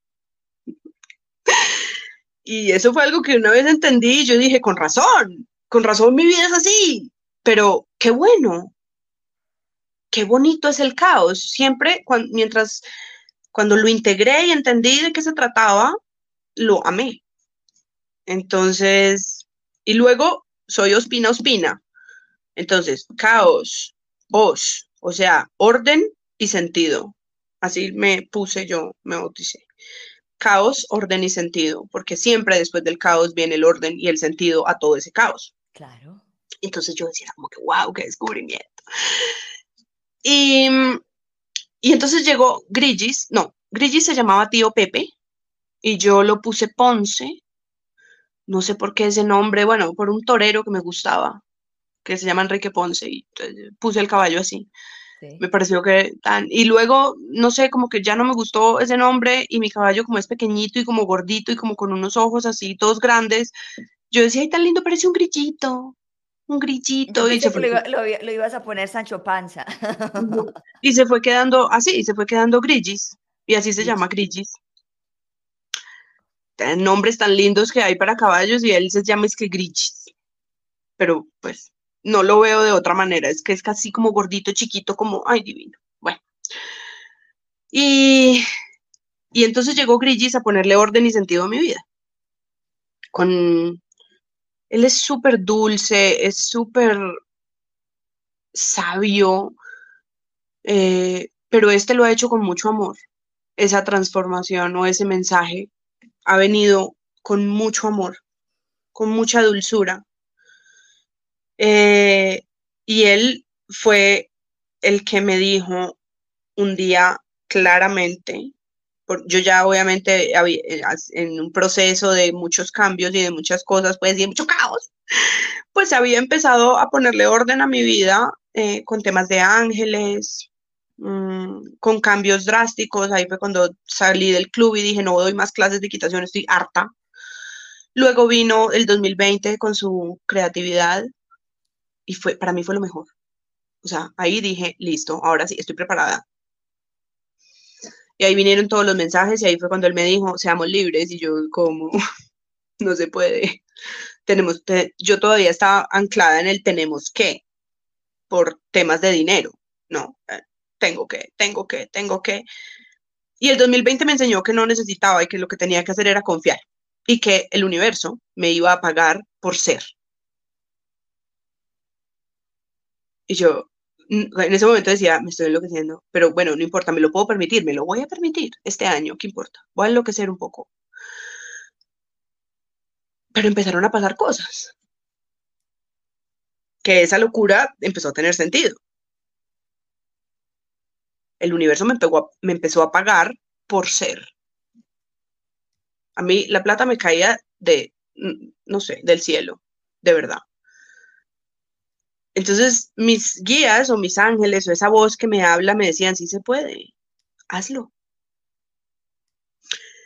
[SPEAKER 2] y eso fue algo que una vez entendí y yo dije, con razón, con razón mi vida es así, pero qué bueno, qué bonito es el caos. Siempre, cuando, mientras cuando lo integré y entendí de qué se trataba, lo amé. Entonces, y luego soy Ospina Ospina. Entonces, caos, os, o sea, orden y sentido. Así me puse yo, me bauticé. Caos, orden y sentido, porque siempre después del caos viene el orden y el sentido a todo ese caos.
[SPEAKER 1] Claro.
[SPEAKER 2] Entonces yo decía como que, wow, qué descubrimiento. Y y entonces llegó Grigis, no, Grigis se llamaba tío Pepe, y yo lo puse Ponce. No sé por qué ese nombre, bueno, por un torero que me gustaba, que se llama Enrique Ponce, y puse el caballo así. Me pareció que tan... Y luego, no sé, como que ya no me gustó ese nombre y mi caballo como es pequeñito y como gordito y como con unos ojos así, todos grandes. Yo decía, ay, tan lindo, parece un grillito, un grillito.
[SPEAKER 1] Y se fue... lo, ibas a poner Sancho Panza.
[SPEAKER 2] y se fue quedando así, se fue quedando grillis. Y así se llama grillis. Nombres tan lindos que hay para caballos y él se llama es que grillis. Pero pues no lo veo de otra manera, es que es casi como gordito, chiquito, como, ay, divino. Bueno. Y, y entonces llegó Grillis a ponerle orden y sentido a mi vida. Con, él es súper dulce, es súper sabio, eh, pero este lo ha hecho con mucho amor. Esa transformación o ese mensaje ha venido con mucho amor, con mucha dulzura. Eh, y él fue el que me dijo un día claramente, yo ya obviamente eh, en un proceso de muchos cambios y de muchas cosas, pues, y de mucho caos, pues había empezado a ponerle orden a mi vida eh, con temas de ángeles, mm, con cambios drásticos. Ahí fue cuando salí del club y dije, no doy más clases de equitación, estoy harta. Luego vino el 2020 con su creatividad, y fue, para mí fue lo mejor. O sea, ahí dije, listo, ahora sí, estoy preparada. Y ahí vinieron todos los mensajes y ahí fue cuando él me dijo, seamos libres y yo como, no se puede. Tenemos, yo todavía estaba anclada en el tenemos que, por temas de dinero, no, eh, tengo que, tengo que, tengo que. Y el 2020 me enseñó que no necesitaba y que lo que tenía que hacer era confiar y que el universo me iba a pagar por ser. Y yo, en ese momento decía, me estoy enloqueciendo, pero bueno, no importa, me lo puedo permitir, me lo voy a permitir este año, ¿qué importa? Voy a enloquecer un poco. Pero empezaron a pasar cosas. Que esa locura empezó a tener sentido. El universo me, me empezó a pagar por ser. A mí la plata me caía de, no sé, del cielo, de verdad. Entonces, mis guías o mis ángeles o esa voz que me habla me decían, sí se puede, hazlo.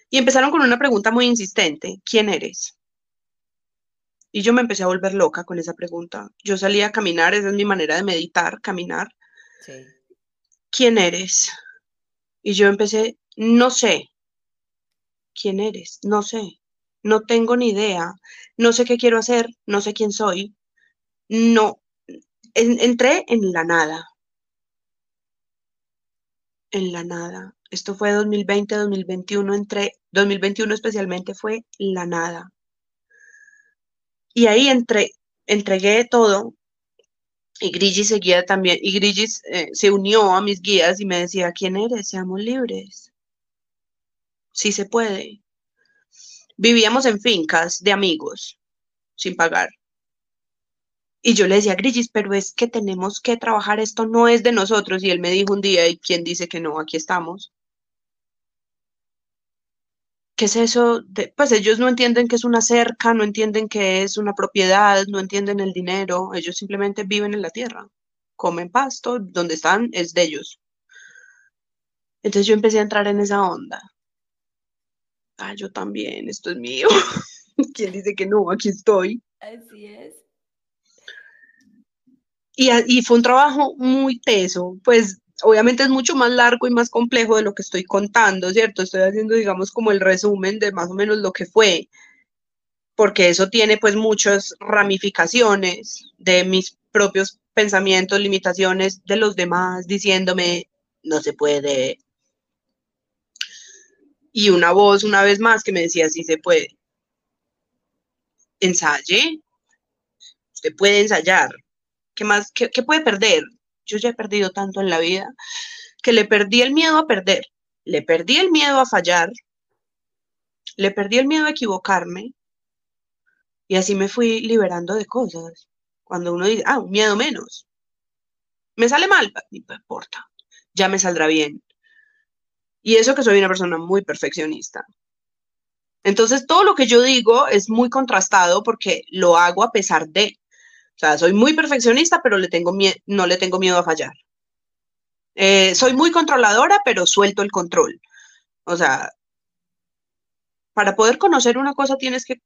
[SPEAKER 2] Y empezaron con una pregunta muy insistente, ¿quién eres? Y yo me empecé a volver loca con esa pregunta. Yo salía a caminar, esa es mi manera de meditar, caminar. ¿Quién eres? Y yo empecé, no sé. ¿Quién eres? No sé. No tengo ni idea. No sé qué quiero hacer, no sé quién soy. No, entré en la nada. En la nada. Esto fue 2020, 2021, entré, 2021 especialmente fue la nada. Y ahí entré, entregué todo y Grigis seguía también, y Grigis eh, se unió a mis guías y me decía, ¿quién eres? Seamos libres. Sí se puede. Vivíamos en fincas de amigos, sin pagar. Y yo le decía, Grigis, pero es que tenemos que trabajar, esto no es de nosotros. Y él me dijo un día, ¿y quién dice que no? Aquí estamos. ¿Qué es eso? Pues ellos no entienden que es una cerca, no entienden que es una propiedad, no entienden el dinero, ellos simplemente viven en la tierra, comen pasto, donde están es de ellos. Entonces yo empecé a entrar en esa onda. Ah, yo también, esto es mío. ¿Quién dice que no? Aquí estoy.
[SPEAKER 1] Así es.
[SPEAKER 2] Y, fue un trabajo muy teso, pues obviamente es mucho más largo y más complejo de lo que estoy contando, ¿cierto? Estoy haciendo, digamos, como el resumen de más o menos lo que fue, porque eso tiene pues muchas ramificaciones de mis propios pensamientos, limitaciones de los demás, diciéndome, no se puede. Y una voz una vez más que me decía, sí se puede. Ensaye. Usted puede ensayar. ¿Qué más? ¿Qué, puede perder? Yo ya he perdido tanto en la vida que le perdí el miedo a perder, le perdí el miedo a fallar, le perdí el miedo a equivocarme y así me fui liberando de cosas. Cuando uno dice, ah, miedo menos. Me sale mal, no importa, ya me saldrá bien. Y eso que soy una persona muy perfeccionista. Entonces, todo lo que yo digo es muy contrastado porque lo hago a pesar de. Sea, soy muy perfeccionista, pero le tengo no le tengo miedo a fallar. Eh, soy muy controladora, pero suelto el control. O sea, para poder conocer una cosa tienes que,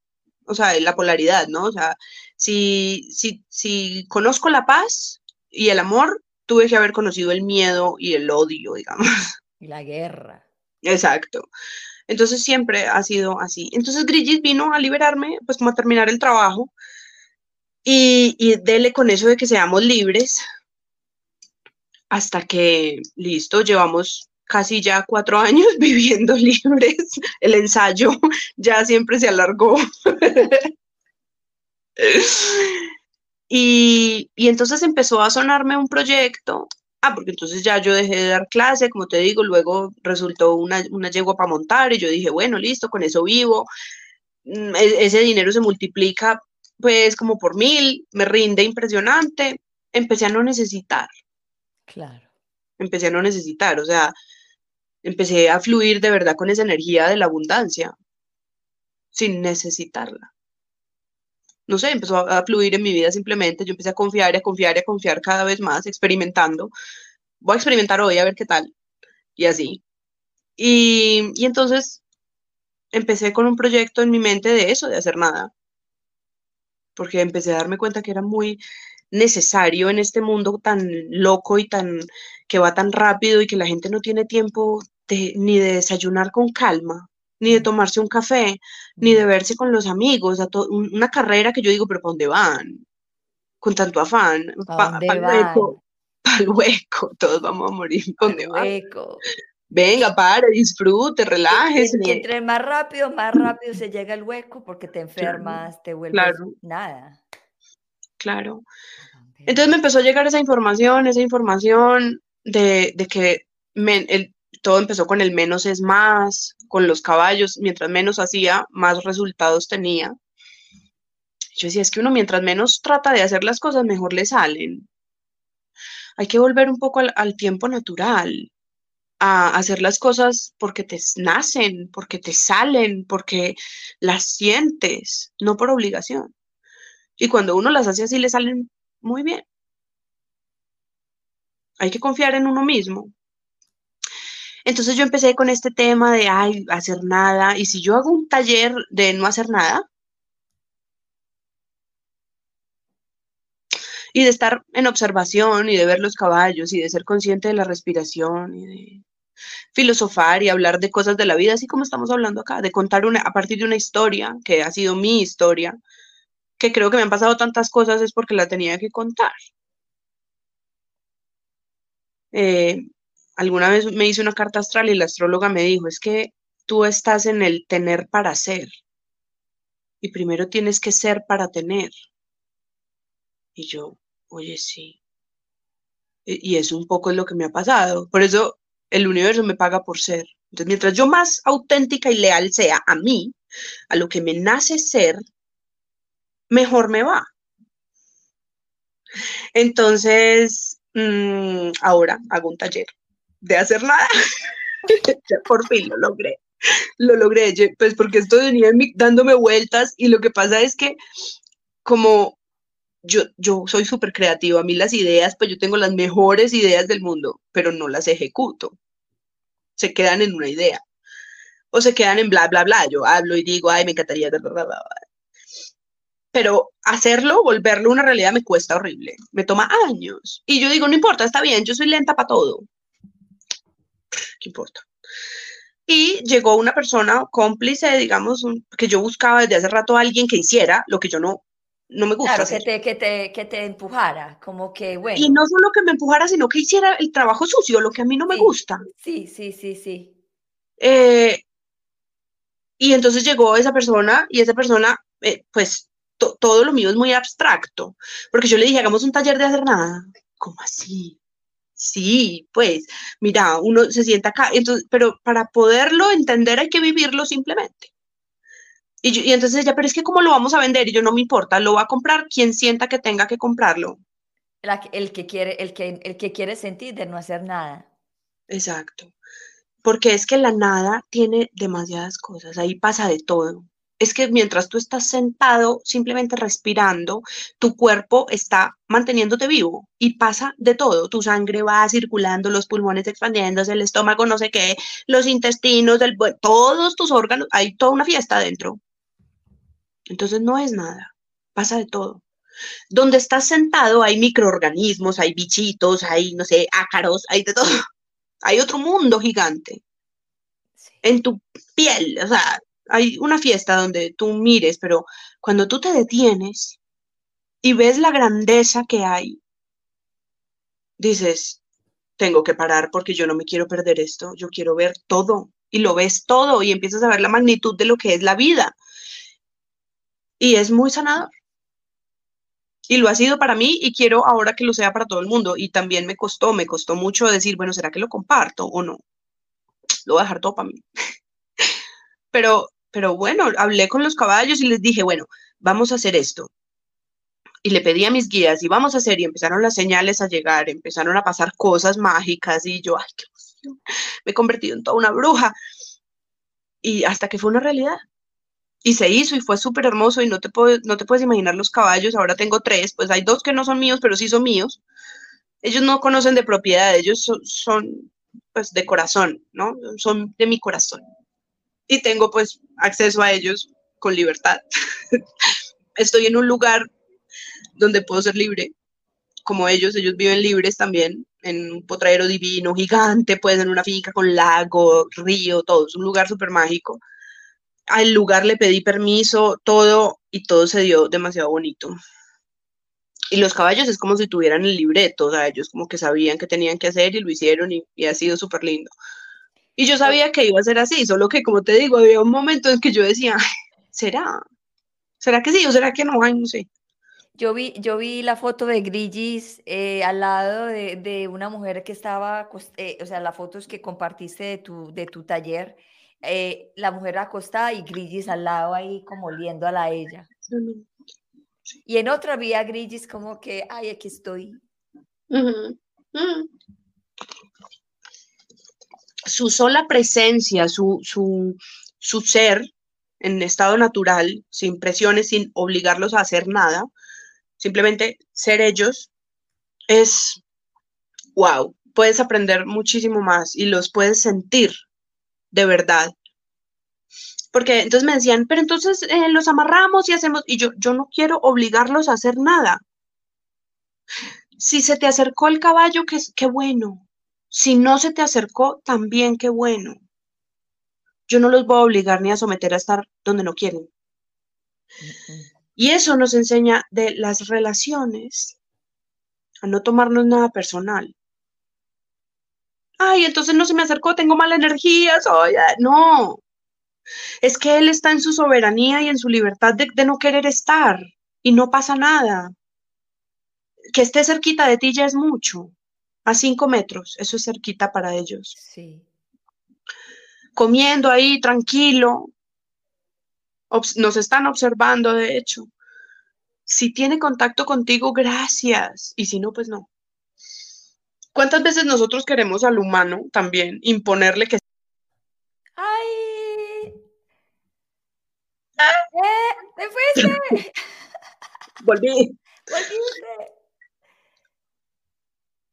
[SPEAKER 2] o sea, la polaridad, ¿no? O sea, si, si, si conozco la paz y el amor, tuve que haber conocido el miedo y el odio, digamos.
[SPEAKER 1] Y la guerra.
[SPEAKER 2] Exacto. Entonces siempre ha sido así. Entonces Grigis vino a liberarme, pues como a terminar el trabajo y, y dele con eso de que seamos libres hasta que, listo, llevamos casi ya cuatro años viviendo libres. El ensayo ya siempre se alargó. y, y entonces empezó a sonarme un proyecto Ah, porque entonces ya yo dejé de dar clase, como te digo, luego resultó una, una yegua para montar y yo dije, bueno, listo, con eso vivo. Mm, e, ese dinero se multiplica pues como por mil, me rinde impresionante. Empecé a no necesitar.
[SPEAKER 1] Claro.
[SPEAKER 2] Empecé a no necesitar, o sea, empecé a fluir de verdad con esa energía de la abundancia, sin necesitarla. No sé, empezó a, fluir en mi vida simplemente. Yo empecé a confiar y a confiar y a confiar cada vez más, experimentando. Voy a experimentar hoy a ver qué tal. Y así. Y, y entonces empecé con un proyecto en mi mente de eso, de hacer nada. Porque empecé a darme cuenta que era muy necesario en este mundo tan loco y tan que va tan rápido y que la gente no tiene tiempo de, ni de desayunar con calma, ni de tomarse un café, ni de verse con los amigos, a una carrera que yo digo, pero ¿para dónde van? Con tanto afán,
[SPEAKER 1] para
[SPEAKER 2] pa, el hueco, para el hueco, todos vamos a morir, ¿para dónde van? Venga, pare, disfrute, relájese.
[SPEAKER 1] Y entre más rápido, más rápido se llega el hueco porque te enfermas, te vuelves nada.
[SPEAKER 2] Claro. Entonces me empezó a llegar esa información, esa información de, de que el, todo empezó con el menos es más, con los caballos, mientras menos hacía, más resultados tenía. Yo decía, es que uno mientras menos trata de hacer las cosas, mejor le salen. Hay que volver un poco al, tiempo natural, a hacer las cosas porque te nacen, porque te salen, porque las sientes, no por obligación. Y cuando uno las hace así, le salen muy bien. Hay que confiar en uno mismo. Entonces yo empecé con este tema de, ay, hacer nada, y si yo hago un taller de no hacer nada, y de estar en observación y de ver los caballos y de ser consciente de la respiración y de filosofar y hablar de cosas de la vida, así como estamos hablando acá, de contar una, a partir de una historia que ha sido mi historia, que creo que me han pasado tantas cosas es porque la tenía que contar. Eh, alguna vez me hice una carta astral y la astróloga me dijo, es que tú estás en el tener para ser. Y primero tienes que ser para tener. Y yo, oye, sí. E, y eso un poco es lo que me ha pasado. Por eso el universo me paga por ser. Entonces, mientras yo más auténtica y leal sea a mí, a lo que me nace ser, mejor me va. Entonces, mm, ahora hago un taller de hacer nada. por fin lo logré. Lo logré, pues porque esto venía dándome vueltas y lo que pasa es que como yo, yo soy súper creativa, a mí las ideas, pues yo tengo las mejores ideas del mundo, pero no las ejecuto. Se quedan en una idea. O se quedan en bla, bla, bla. Yo hablo y digo, ay, me encantaría, bla, bla, bla. Pero hacerlo, volverlo una realidad me cuesta horrible. Me toma años. Y yo digo, no importa, está bien, yo soy lenta para todo. ¿qué importa? Y llegó una persona cómplice, digamos, que yo buscaba desde hace rato a alguien que hiciera lo que yo no, no me gusta.
[SPEAKER 1] Claro, Que, te, que, te, empujara, como que, bueno.
[SPEAKER 2] Y no solo que me empujara, sino que hiciera el trabajo sucio, lo que a mí no me gusta.
[SPEAKER 1] Sí, sí, sí, sí.
[SPEAKER 2] Eh, y entonces llegó esa persona y esa persona, eh, pues todo lo mío es muy abstracto, porque yo le dije, hagamos un taller de hacer nada. ¿Cómo así? Sí, pues, mira, uno se sienta acá, entonces, pero para poderlo entender hay que vivirlo simplemente. Y, entonces ella, pero es que ¿cómo lo vamos a vender? Y yo no me importa, lo va a comprar quien sienta que tenga que comprarlo.
[SPEAKER 1] el, que quiere, el, que, el que quiere sentir de no hacer nada.
[SPEAKER 2] Exacto. porque es que la nada tiene demasiadas cosas, ahí pasa de todo. Es que mientras tú estás sentado simplemente respirando, tu cuerpo está manteniéndote vivo y pasa de todo. Tu sangre va circulando, los pulmones expandiéndose, el estómago, no sé qué, los intestinos, el, todos tus órganos, hay toda una fiesta adentro. Entonces no es nada, pasa de todo. Donde estás sentado hay microorganismos, hay bichitos, hay, no sé, ácaros, hay de todo. Hay otro mundo gigante. En tu piel, o sea, hay una fiesta donde tú mires, pero cuando tú te detienes y ves la grandeza que hay, dices, tengo que parar porque yo no me quiero perder esto, yo quiero ver todo y lo ves todo y empiezas a ver la magnitud de lo que es la vida. Y es muy sanador. Y lo ha sido para mí y quiero ahora que lo sea para todo el mundo. Y también me costó, me costó mucho decir, bueno, ¿será que lo comparto o no? Lo voy a dejar todo para mí. pero, pero bueno, hablé con los caballos y les dije, bueno, vamos a hacer esto. Y le pedí a mis guías y vamos a hacer, y empezaron las señales a llegar, empezaron a pasar cosas mágicas y yo, ay, qué emoción, me he convertido en toda una bruja. Y hasta que fue una realidad y se hizo y fue súper hermoso y no te, no te puedes imaginar los caballos, ahora tengo tres, pues hay dos que no son míos, pero sí son míos. Ellos no conocen de propiedad, ellos son, pues de corazón, ¿no? Son de mi corazón. Y tengo pues acceso a ellos con libertad. Estoy en un lugar donde puedo ser libre, como ellos, ellos viven libres también, en un potradero divino, gigante, pues en una finca con lago, río, todo, es un lugar súper mágico al lugar le pedí permiso, todo, y todo se dio demasiado bonito. Y los caballos es como si tuvieran el libreto, o sea, ellos como que sabían qué tenían que hacer y lo hicieron y, ha sido súper lindo. Y yo sabía que iba a ser así, solo que como te digo, había un momento en que yo decía, ¿será? ¿Será que sí o será que no? Ay, no sé.
[SPEAKER 1] Yo vi, yo vi la foto de Grigis eh, al lado de, una mujer que estaba, eh, o sea, la foto es que compartiste de tu, de tu taller eh, la mujer acostada y Grigis al lado ahí como oliendo a ella. Y en otra vía Grigis como que, ay, aquí estoy.
[SPEAKER 2] Su sola presencia, su, su, su ser en estado natural, sin presiones, sin obligarlos a hacer nada, simplemente ser ellos, es wow. Puedes aprender muchísimo más y los puedes sentir de verdad. Porque entonces me decían, pero entonces eh, los amarramos y hacemos, y yo, yo no quiero obligarlos a hacer nada. Si se te acercó el caballo, qué, qué bueno. Si no se te acercó, también qué bueno. Yo no los voy a obligar ni a someter a estar donde no quieren. Y eso nos enseña de las relaciones a no tomarnos nada personal ay, entonces no se me acercó, tengo mala energía, soy, no. Es que él está en su soberanía y en su libertad de, no querer estar y no pasa nada. Que esté cerquita de ti ya es mucho. A cinco metros, eso es cerquita para ellos.
[SPEAKER 1] Sí.
[SPEAKER 2] Comiendo ahí tranquilo. nos están observando, de hecho. Si tiene contacto contigo, gracias. Y si no, pues no. ¿Cuántas veces nosotros queremos al humano también imponerle que...
[SPEAKER 1] ¡Ay! ¿Eh? ¿Te fuiste?
[SPEAKER 2] Volví.
[SPEAKER 1] Volviste.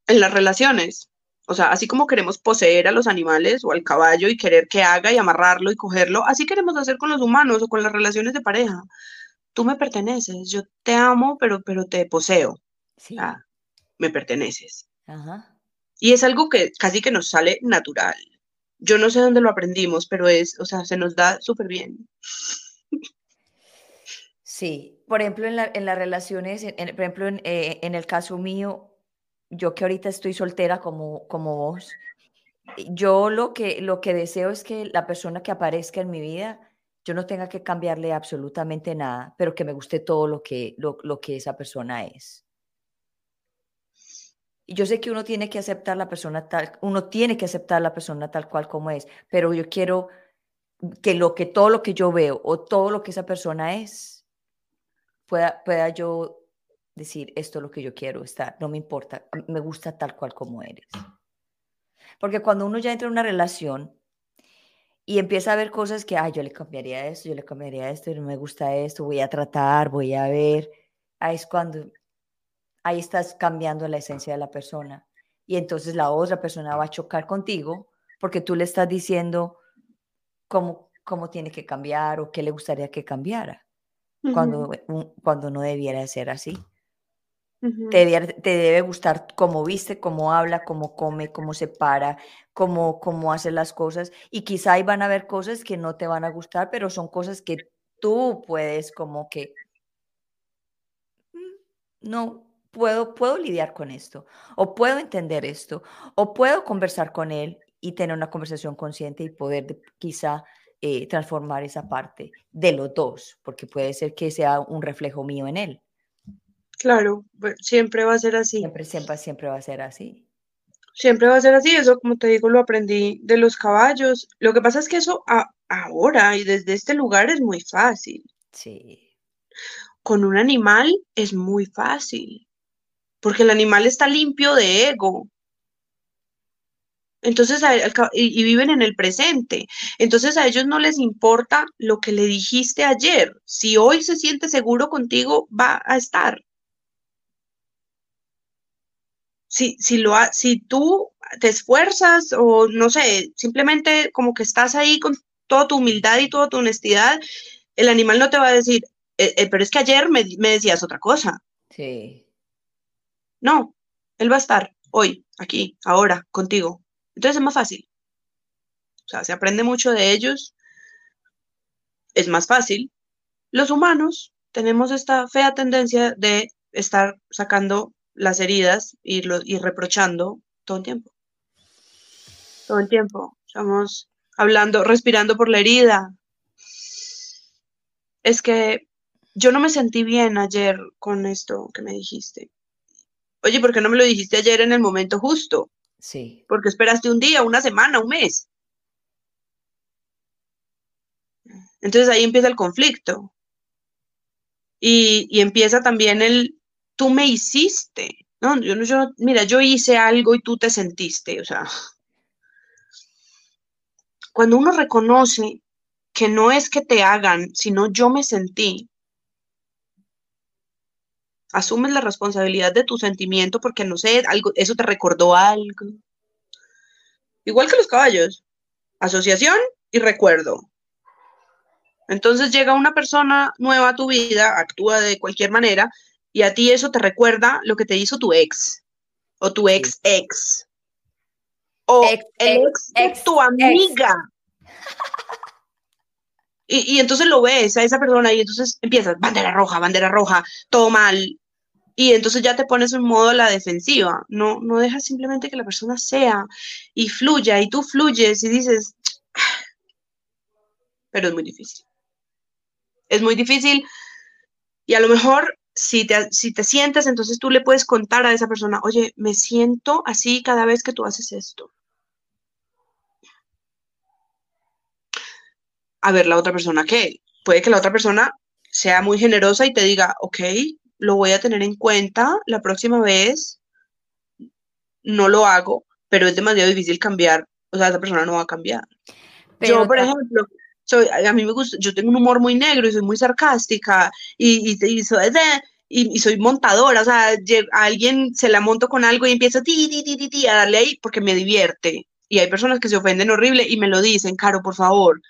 [SPEAKER 2] En las relaciones. O sea, así como queremos poseer a los animales o al caballo y querer que haga y amarrarlo y cogerlo, así queremos hacer con los humanos o con las relaciones de pareja. Tú me perteneces, yo te amo, pero, pero te poseo.
[SPEAKER 1] Sí.
[SPEAKER 2] me perteneces.
[SPEAKER 1] Ajá.
[SPEAKER 2] Y es algo que casi que nos sale natural. Yo no sé dónde lo aprendimos, pero es, o sea, se nos da súper bien.
[SPEAKER 1] Sí, por ejemplo, en, las relaciones, por ejemplo, eh, en, el caso mío, yo que ahorita estoy soltera como, como vos, yo lo que, lo que deseo es que la persona que aparezca en mi vida, yo no tenga que cambiarle absolutamente nada, pero que me guste todo lo que, lo que esa persona es. Yo sé que uno tiene que aceptar la persona tal, uno tiene que aceptar la persona tal cual como es, pero yo quiero que lo que todo lo que yo veo o todo lo que esa persona es pueda, pueda yo decir esto es lo que yo quiero estar, no me importa, me gusta tal cual como eres. Porque cuando uno ya entra en una relación y empieza a ver cosas que, ay, yo le cambiaría esto, yo le cambiaría esto, no me gusta esto, voy a tratar, voy a ver, ahí es cuando, ahí estás cambiando la esencia de la persona. Y entonces la otra persona va a chocar contigo porque tú le estás diciendo cómo, cómo tiene que cambiar o qué le gustaría que cambiara, cuando, cuando no debiera ser así te, debe gustar cómo viste, cómo habla, cómo come, cómo se para, cómo, cómo hace las cosas. Y quizá ahí van a haber cosas que no te van a gustar, pero son cosas que tú puedes como que, mm, no, puedo, puedo lidiar con esto, o puedo entender esto, o puedo conversar con él y tener una conversación consciente y poder quizá eh, transformar esa parte de los dos, porque puede ser que sea un reflejo mío en él.
[SPEAKER 2] Claro, siempre va a ser así.
[SPEAKER 1] Siempre, siempre, siempre va a ser así.
[SPEAKER 2] Siempre va a ser así, eso como te digo lo aprendí de los caballos. Lo que pasa es que eso ahora y desde este lugar es muy fácil.
[SPEAKER 1] Sí.
[SPEAKER 2] Con un animal es muy fácil, porque el animal está limpio de ego. Entonces, y, y, viven en el presente. Entonces a ellos no les importa lo que le dijiste ayer. Si hoy se siente seguro contigo, va a estar si, si, lo si tú te esfuerzas o no sé, simplemente como que estás ahí con toda tu humildad y toda tu honestidad, el animal no te va a decir, eh, eh, pero es que ayer me, me, decías otra cosa.
[SPEAKER 1] Sí.
[SPEAKER 2] No, él va a estar hoy, aquí, ahora, contigo. Entonces es más fácil. O sea, se aprende mucho de ellos. Es más fácil. Los humanos tenemos esta fea tendencia de estar sacando las heridas y, y reprochando todo el tiempo. Todo el tiempo. Estamos hablando, respirando por la herida. Es que yo no me sentí bien ayer con esto que me dijiste. Oye, ¿por qué no me lo dijiste ayer en el momento justo?
[SPEAKER 1] Sí.
[SPEAKER 2] Porque esperaste un día, una semana, un mes. Entonces ahí empieza el conflicto. Y, y empieza también el, tú me hiciste, ¿no? Yo, yo, mira, yo hice algo y tú te sentiste, o sea, cuando uno reconoce que no es que te hagan, sino yo me sentí, asumes la responsabilidad de tu sentimiento porque no sé, algo, eso te recordó algo. Igual que los caballos, asociación y recuerdo. Entonces llega una persona nueva a tu vida, actúa de cualquier manera y a ti eso te recuerda lo que te hizo tu ex o tu ex ex o ex, el ex, tu amiga. Y, y, entonces lo ves a esa persona y entonces empiezas, bandera roja, bandera roja, todo mal. Y entonces ya te pones en modo la defensiva. No, no dejas simplemente que la persona sea y fluya y tú fluyes y dices, pero es muy difícil. Es muy difícil y a lo mejor si te, si te sientes, entonces tú le puedes contar a esa persona, oye, me siento así cada vez que tú haces esto. A ver, la otra persona, ¿qué? Puede que la otra persona sea muy generosa y te diga, ok, lo voy a tener en cuenta la próxima vez, no lo hago, pero es demasiado difícil cambiar, o sea, esa persona no va a cambiar. Yo, por ejemplo, soy, a mí me gusta, yo tengo un humor muy negro y soy muy sarcástica y, y, y soy, y, soy montadora, o sea, a alguien se la monto con algo y empiezo ti, ti, ti, ti, a darle ahí porque me divierte. Y hay personas que se ofenden horrible y me lo dicen, Caro, por favor.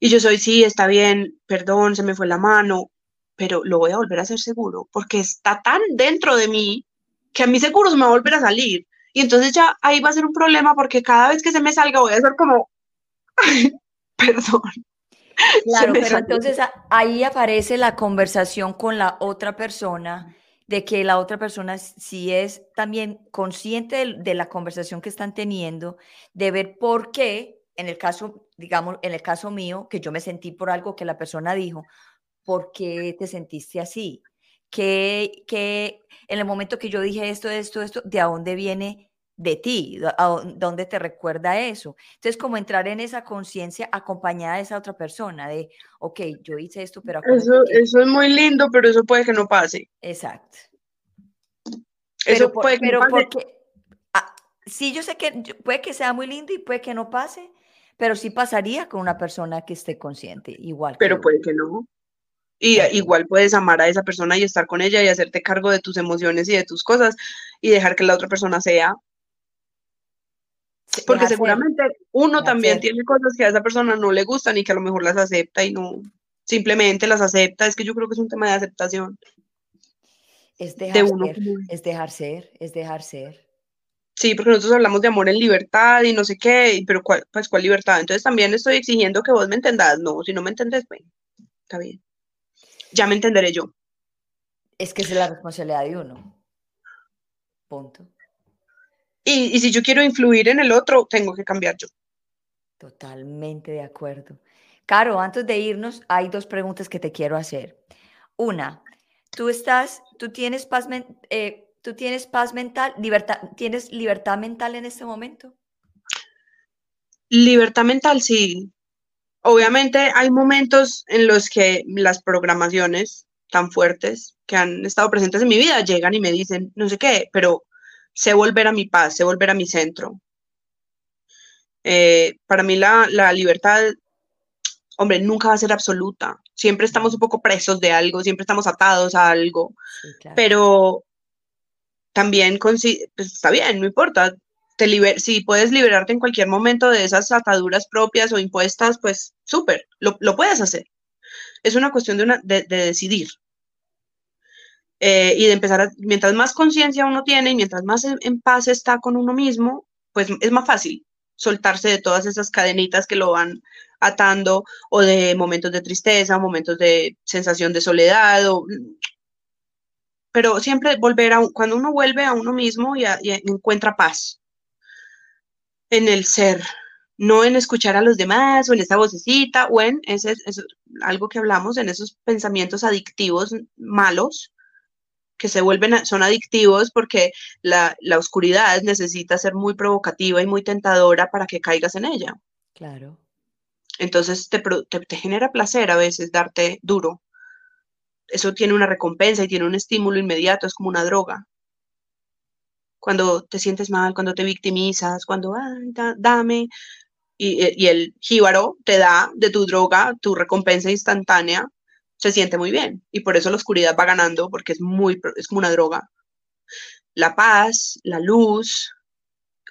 [SPEAKER 2] Y yo soy, sí, está bien, perdón, se me fue la mano, pero lo voy a volver a hacer seguro porque está tan dentro de mí que a mí seguro se me va a volver a salir. Y entonces ya ahí va a ser un problema porque cada vez que se me salga voy a ser como, perdón.
[SPEAKER 1] Claro, pero entonces ahí aparece la conversación con la otra persona, de que la otra persona si es también consciente de, la conversación que están teniendo, de ver por qué, en el caso, digamos, en el caso mío, que yo me sentí por algo que la persona dijo, ¿por qué te sentiste así? Que, que en el momento que yo dije esto, esto, esto, ¿de dónde viene de ti, a dónde te recuerda eso. Entonces, como entrar en esa conciencia acompañada de esa otra persona, de, ok, yo hice esto, pero...
[SPEAKER 2] Eso, eso es muy lindo, pero eso puede que no pase.
[SPEAKER 1] Exacto.
[SPEAKER 2] Eso puede que
[SPEAKER 1] pero
[SPEAKER 2] no pase.
[SPEAKER 1] Porque, ah, sí, yo sé que puede que sea muy lindo y puede que no pase, pero sí pasaría con una persona que esté consciente, igual.
[SPEAKER 2] Pero puede que no. Y igual puedes amar a esa persona y estar con ella y hacerte cargo de tus emociones y de tus cosas y dejar que la otra persona sea. Porque seguramente uno también tiene cosas que a esa persona no le gustan y que a lo mejor las acepta y no simplemente las acepta. Es que yo creo que es un tema de aceptación.
[SPEAKER 1] Es dejar ser, es dejar ser, es dejar ser.
[SPEAKER 2] Sí, porque nosotros hablamos de amor en libertad y no sé qué, pero ¿cuál, pues cuál libertad? Entonces también estoy exigiendo que vos me entendas. No, si no me entendés, pues, está bien. Ya me entenderé yo.
[SPEAKER 1] Es que es la responsabilidad de uno. Punto.
[SPEAKER 2] Y, y si yo quiero influir en el otro, tengo que cambiar yo.
[SPEAKER 1] Totalmente de acuerdo. Caro, antes de irnos, hay dos preguntas que te quiero hacer. Una, tú estás, tú tienes paz, eh, tú tienes paz mental, libertad, ¿tienes libertad mental en este momento?
[SPEAKER 2] Libertad mental, sí. Obviamente hay momentos en los que las programaciones tan fuertes que han estado presentes en mi vida llegan y me dicen, no sé qué, pero sé volver a mi paz, sé volver a mi centro. Eh, para mí la, la libertad hombre, nunca va a ser absoluta. Siempre estamos un poco presos de algo, siempre estamos atados a algo, pero también pues, está bien, no importa. Te si puedes liberarte en cualquier momento de esas ataduras propias o impuestas, pues súper, lo, puedes hacer. Es una cuestión de, una, de, decidir. Eh, y de empezar, mientras más conciencia uno tiene y mientras más en paz está con uno mismo, pues es más fácil soltarse de todas esas cadenitas que lo van atando o de momentos de tristeza, momentos de sensación de soledad, pero siempre volver a, cuando uno vuelve a uno mismo y, encuentra paz en el ser, no en escuchar a los demás o en esa vocecita o en ese, algo que hablamos, en esos pensamientos adictivos malos que se vuelven, son adictivos porque la, la oscuridad necesita ser muy provocativa y muy tentadora para que caigas en ella.
[SPEAKER 1] Claro.
[SPEAKER 2] Entonces te, te, genera placer a veces darte duro. Eso tiene una recompensa y tiene un estímulo inmediato, es como una droga. Cuando te sientes mal, cuando te victimizas, cuando, ay, dame, y, y, el jíbaro te da de tu droga tu recompensa instantánea, se siente muy bien. Y por eso la oscuridad va ganando, porque es, muy, es como una droga. La paz, la luz,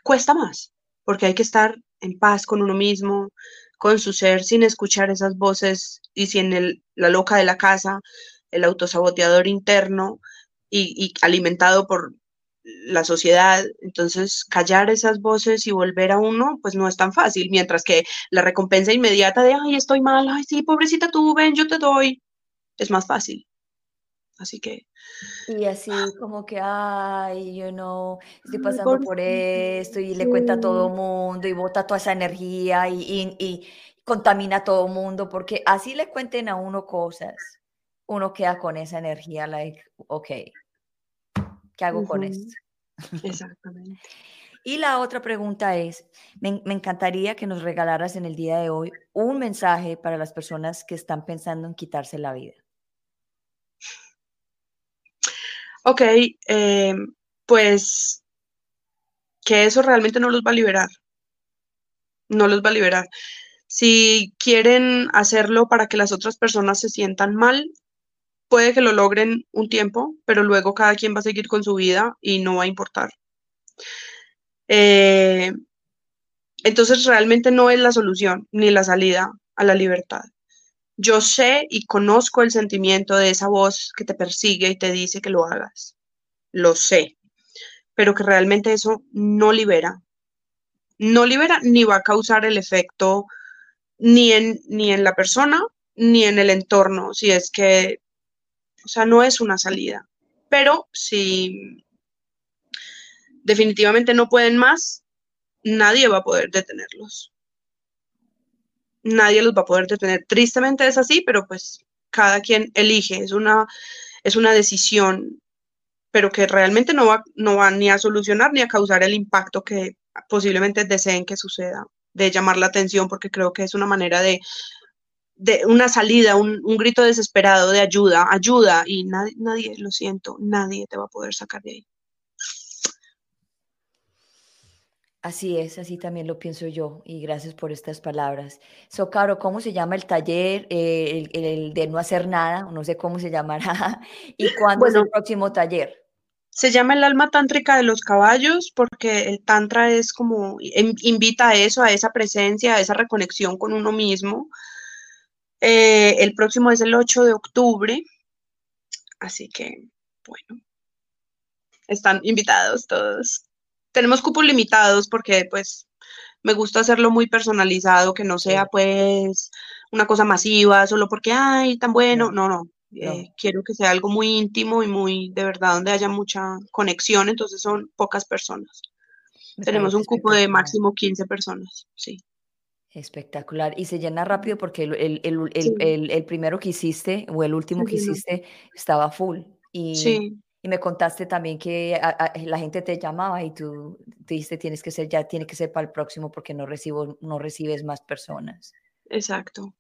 [SPEAKER 2] cuesta más, porque hay que estar en paz con uno mismo, con su ser, sin escuchar esas voces y sin el, la loca de la casa, el autosaboteador interno y alimentado por la sociedad. Entonces, callar esas voces y volver a uno, pues no es tan fácil, mientras que la recompensa inmediata de, ay, estoy mal, ay, sí, pobrecita tú, ven, yo te doy, es más fácil. Así que.
[SPEAKER 1] Y así como que, ay, yo no, estoy pasando por esto y le cuenta a todo el mundo y bota toda esa energía y, y, contamina a todo el mundo, porque así le cuenten a uno cosas, uno queda con esa energía, like, ok, ¿qué hago con esto?
[SPEAKER 2] Exactamente.
[SPEAKER 1] y la otra pregunta es, me, me encantaría que nos regalaras en el día de hoy un mensaje para las personas que están pensando en quitarse la vida.
[SPEAKER 2] ok, eh, pues que eso realmente no los va a liberar. No los va a liberar. Si quieren hacerlo para que las otras personas se sientan mal, puede que lo logren un tiempo, pero luego cada quien va a seguir con su vida y no va a importar. Eh, entonces realmente no es la solución ni la salida a la libertad. Yo sé y conozco el sentimiento de esa voz que te persigue y te dice que lo hagas. Lo sé. Pero que realmente eso no libera. No libera ni va a causar el efecto ni en, ni en la persona ni en el entorno, si es que, o sea, no es una salida. Pero si definitivamente no pueden más, nadie va a poder detenerlos nadie los va a poder detener. Tristemente es así, pero pues cada quien elige, es una, es una decisión, pero que realmente no va, no va ni a solucionar ni a causar el impacto que posiblemente deseen que suceda, de llamar la atención, porque creo que es una manera de, de una salida, un, un, grito desesperado de ayuda, ayuda, y nadie, nadie, lo siento, nadie te va a poder sacar de ahí.
[SPEAKER 1] Así es, así también lo pienso yo y gracias por estas palabras. So, Caro, ¿cómo se llama el taller, eh, el, el de no hacer nada? No sé cómo se llamará. ¿Y cuándo es el próximo taller?
[SPEAKER 2] se llama el alma tántrica de los caballos porque el tantra es como, in- invita a eso, a esa presencia, a esa reconexión con uno mismo. Eh, el próximo es el 8 de octubre, así que, bueno, están invitados todos. Tenemos cupos limitados porque, pues, me gusta hacerlo muy personalizado, que no sea, pues, una cosa masiva, solo porque, ay, tan bueno.
[SPEAKER 1] no,
[SPEAKER 2] No, no.
[SPEAKER 1] no,
[SPEAKER 2] eh, quiero que sea algo muy íntimo y muy, de verdad, donde haya mucha conexión, entonces son pocas personas. Tenemos un cupo de máximo 15 personas, sí.
[SPEAKER 1] Espectacular. Y se llena rápido porque el, el, el,
[SPEAKER 2] Sí,
[SPEAKER 1] el- primero que hiciste o el último que hiciste estaba full. Y,
[SPEAKER 2] Sí,
[SPEAKER 1] y me contaste también que a- a- la gente te llamaba y tú te dijiste tienes que ser, ya tiene que ser para el próximo porque no recibo, no recibes más personas.
[SPEAKER 2] exacto.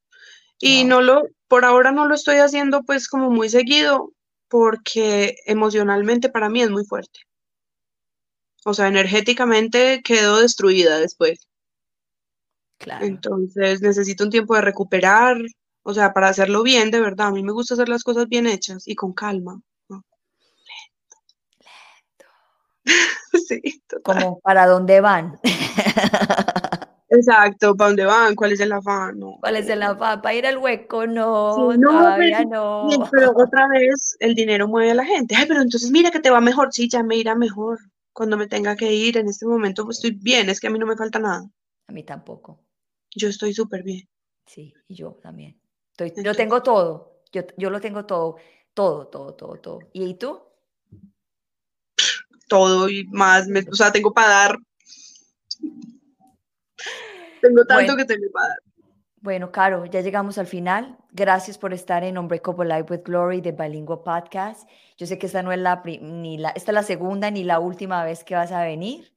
[SPEAKER 2] Y
[SPEAKER 1] Wow,
[SPEAKER 2] no lo, por ahora no lo estoy haciendo pues como muy seguido porque emocionalmente para mí es muy fuerte. O sea, energéticamente quedo destruida después.
[SPEAKER 1] Claro.
[SPEAKER 2] Entonces necesito un tiempo de recuperar, o sea, para hacerlo bien, de verdad. A mí me gusta hacer las cosas bien hechas y con calma. ¿no? Sí, total.
[SPEAKER 1] Como para dónde van.
[SPEAKER 2] Exacto, ¿para dónde van? ¿Cuál es el afán? No,
[SPEAKER 1] ¿Cuál es el afán? ¿Para ir al hueco?
[SPEAKER 2] Sí,
[SPEAKER 1] No,
[SPEAKER 2] no,
[SPEAKER 1] todavía
[SPEAKER 2] pero,
[SPEAKER 1] no.
[SPEAKER 2] pero otra vez el dinero mueve a la gente. Ay, pero entonces mira que te va mejor. Sí, ya me irá mejor. Cuando me tenga que ir, en este momento pues, estoy bien, es que a mí no me falta nada.
[SPEAKER 1] A mí tampoco.
[SPEAKER 2] Yo estoy súper bien.
[SPEAKER 1] Sí, y yo también. Estoy, yo
[SPEAKER 2] Entonces,
[SPEAKER 1] tengo todo. Yo, yo lo tengo todo. Todo, todo, todo, todo. ¿Y tú?
[SPEAKER 2] todo y más, me- o sea, tengo para dar, tengo tanto
[SPEAKER 1] Bueno,
[SPEAKER 2] que tengo para dar.
[SPEAKER 1] bueno, Caro, ya llegamos al final. Gracias por estar en Unbreakable Life with Glory de Bilingual Podcast. Yo sé que esta no es la, ni la, esta es la segunda ni la última vez que vas a venir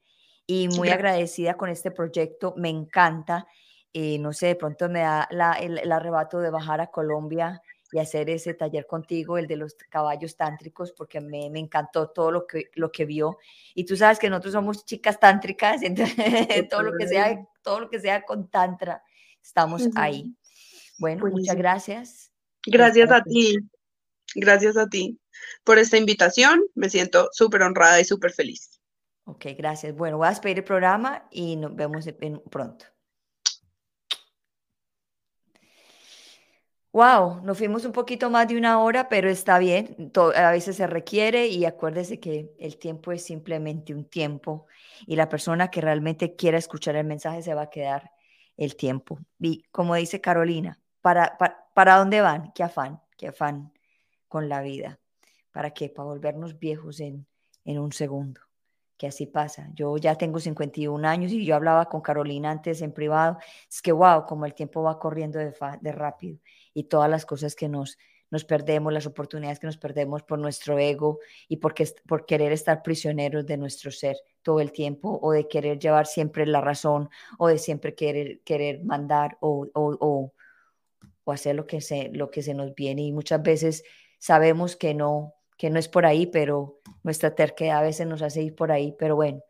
[SPEAKER 1] y muy
[SPEAKER 2] Gracias.
[SPEAKER 1] agradecida con este proyecto. Me encanta. Eh, no sé, de pronto me da la- el, el arrebato de bajar a Colombia y hacer ese taller contigo, el de los caballos tántricos, porque me, me encantó todo lo que, lo que vio. Y tú sabes que nosotros somos chicas tántricas, entonces todo lo que sea, todo lo que sea con tantra, estamos ahí. Bueno, muchas gracias
[SPEAKER 2] Gracias a ti, gracias a ti por esta invitación. Me siento súper honrada y súper feliz.
[SPEAKER 1] Ok, gracias. Bueno, voy a despedir el programa y nos vemos pronto. Wow, nos fuimos un poquito más de una hora, pero está bien. a veces se requiere y acuérdese que el tiempo es simplemente un tiempo y la persona que realmente quiera escuchar el mensaje se va a quedar el tiempo. Y como dice Carolina, ¿para, para, para dónde van? ¿Qué afán? ¿Qué afán con la vida? ¿Para qué? Para volvernos viejos en, en un segundo. Que así pasa. Yo ya tengo 51 años y yo hablaba con Carolina antes en privado. Es que, wow, como el tiempo va corriendo de, fa- de rápido y todas las cosas que nos, nos perdemos, las oportunidades que nos perdemos por nuestro ego y porque, por querer estar prisioneros de nuestro ser todo el tiempo o de querer llevar siempre la razón o de siempre querer, querer mandar o, o, o, o hacer lo que, se, lo que se nos viene. Y muchas veces sabemos que no, que no es por ahí, pero nuestra terquedad a veces nos hace ir por ahí. Pero bueno,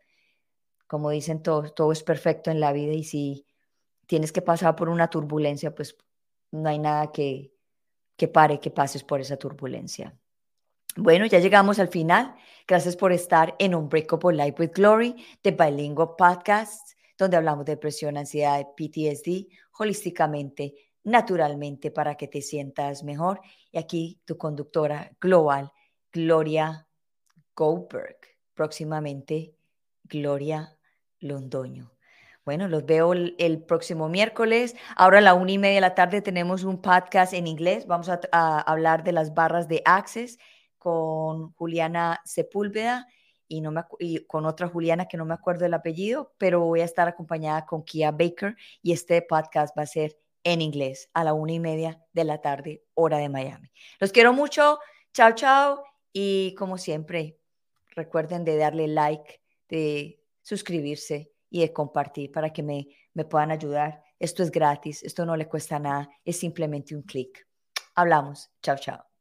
[SPEAKER 1] como dicen todos, todo es perfecto en la vida y si tienes que pasar por una turbulencia, pues no hay nada que, que pare que pases por esa turbulencia. Bueno, ya llegamos al final. Gracias por estar en Unbreakable Life with Glory, de Bilingual Podcast, donde hablamos de depresión, ansiedad, PTSD, holísticamente, naturalmente, para que te sientas mejor. Y aquí tu conductora global, Gloria Goldberg. Próximamente, Gloria Londoño. Bueno, los veo el, próximo miércoles. Ahora a la una y media de la tarde tenemos un podcast en inglés. Vamos a, a hablar de las barras de Access con Juliana Sepúlveda y, no me, y con otra Juliana que no me acuerdo el apellido, pero voy a estar acompañada con Kia Baker y este podcast va a ser en inglés a la una y media de la tarde, hora de Miami. Los quiero mucho. Chao, chao. Y como siempre, recuerden de darle like, de suscribirse y de compartir para que me, me puedan ayudar. Esto es gratis, esto no le cuesta nada, es simplemente un clic. Hablamos. Chao, chao.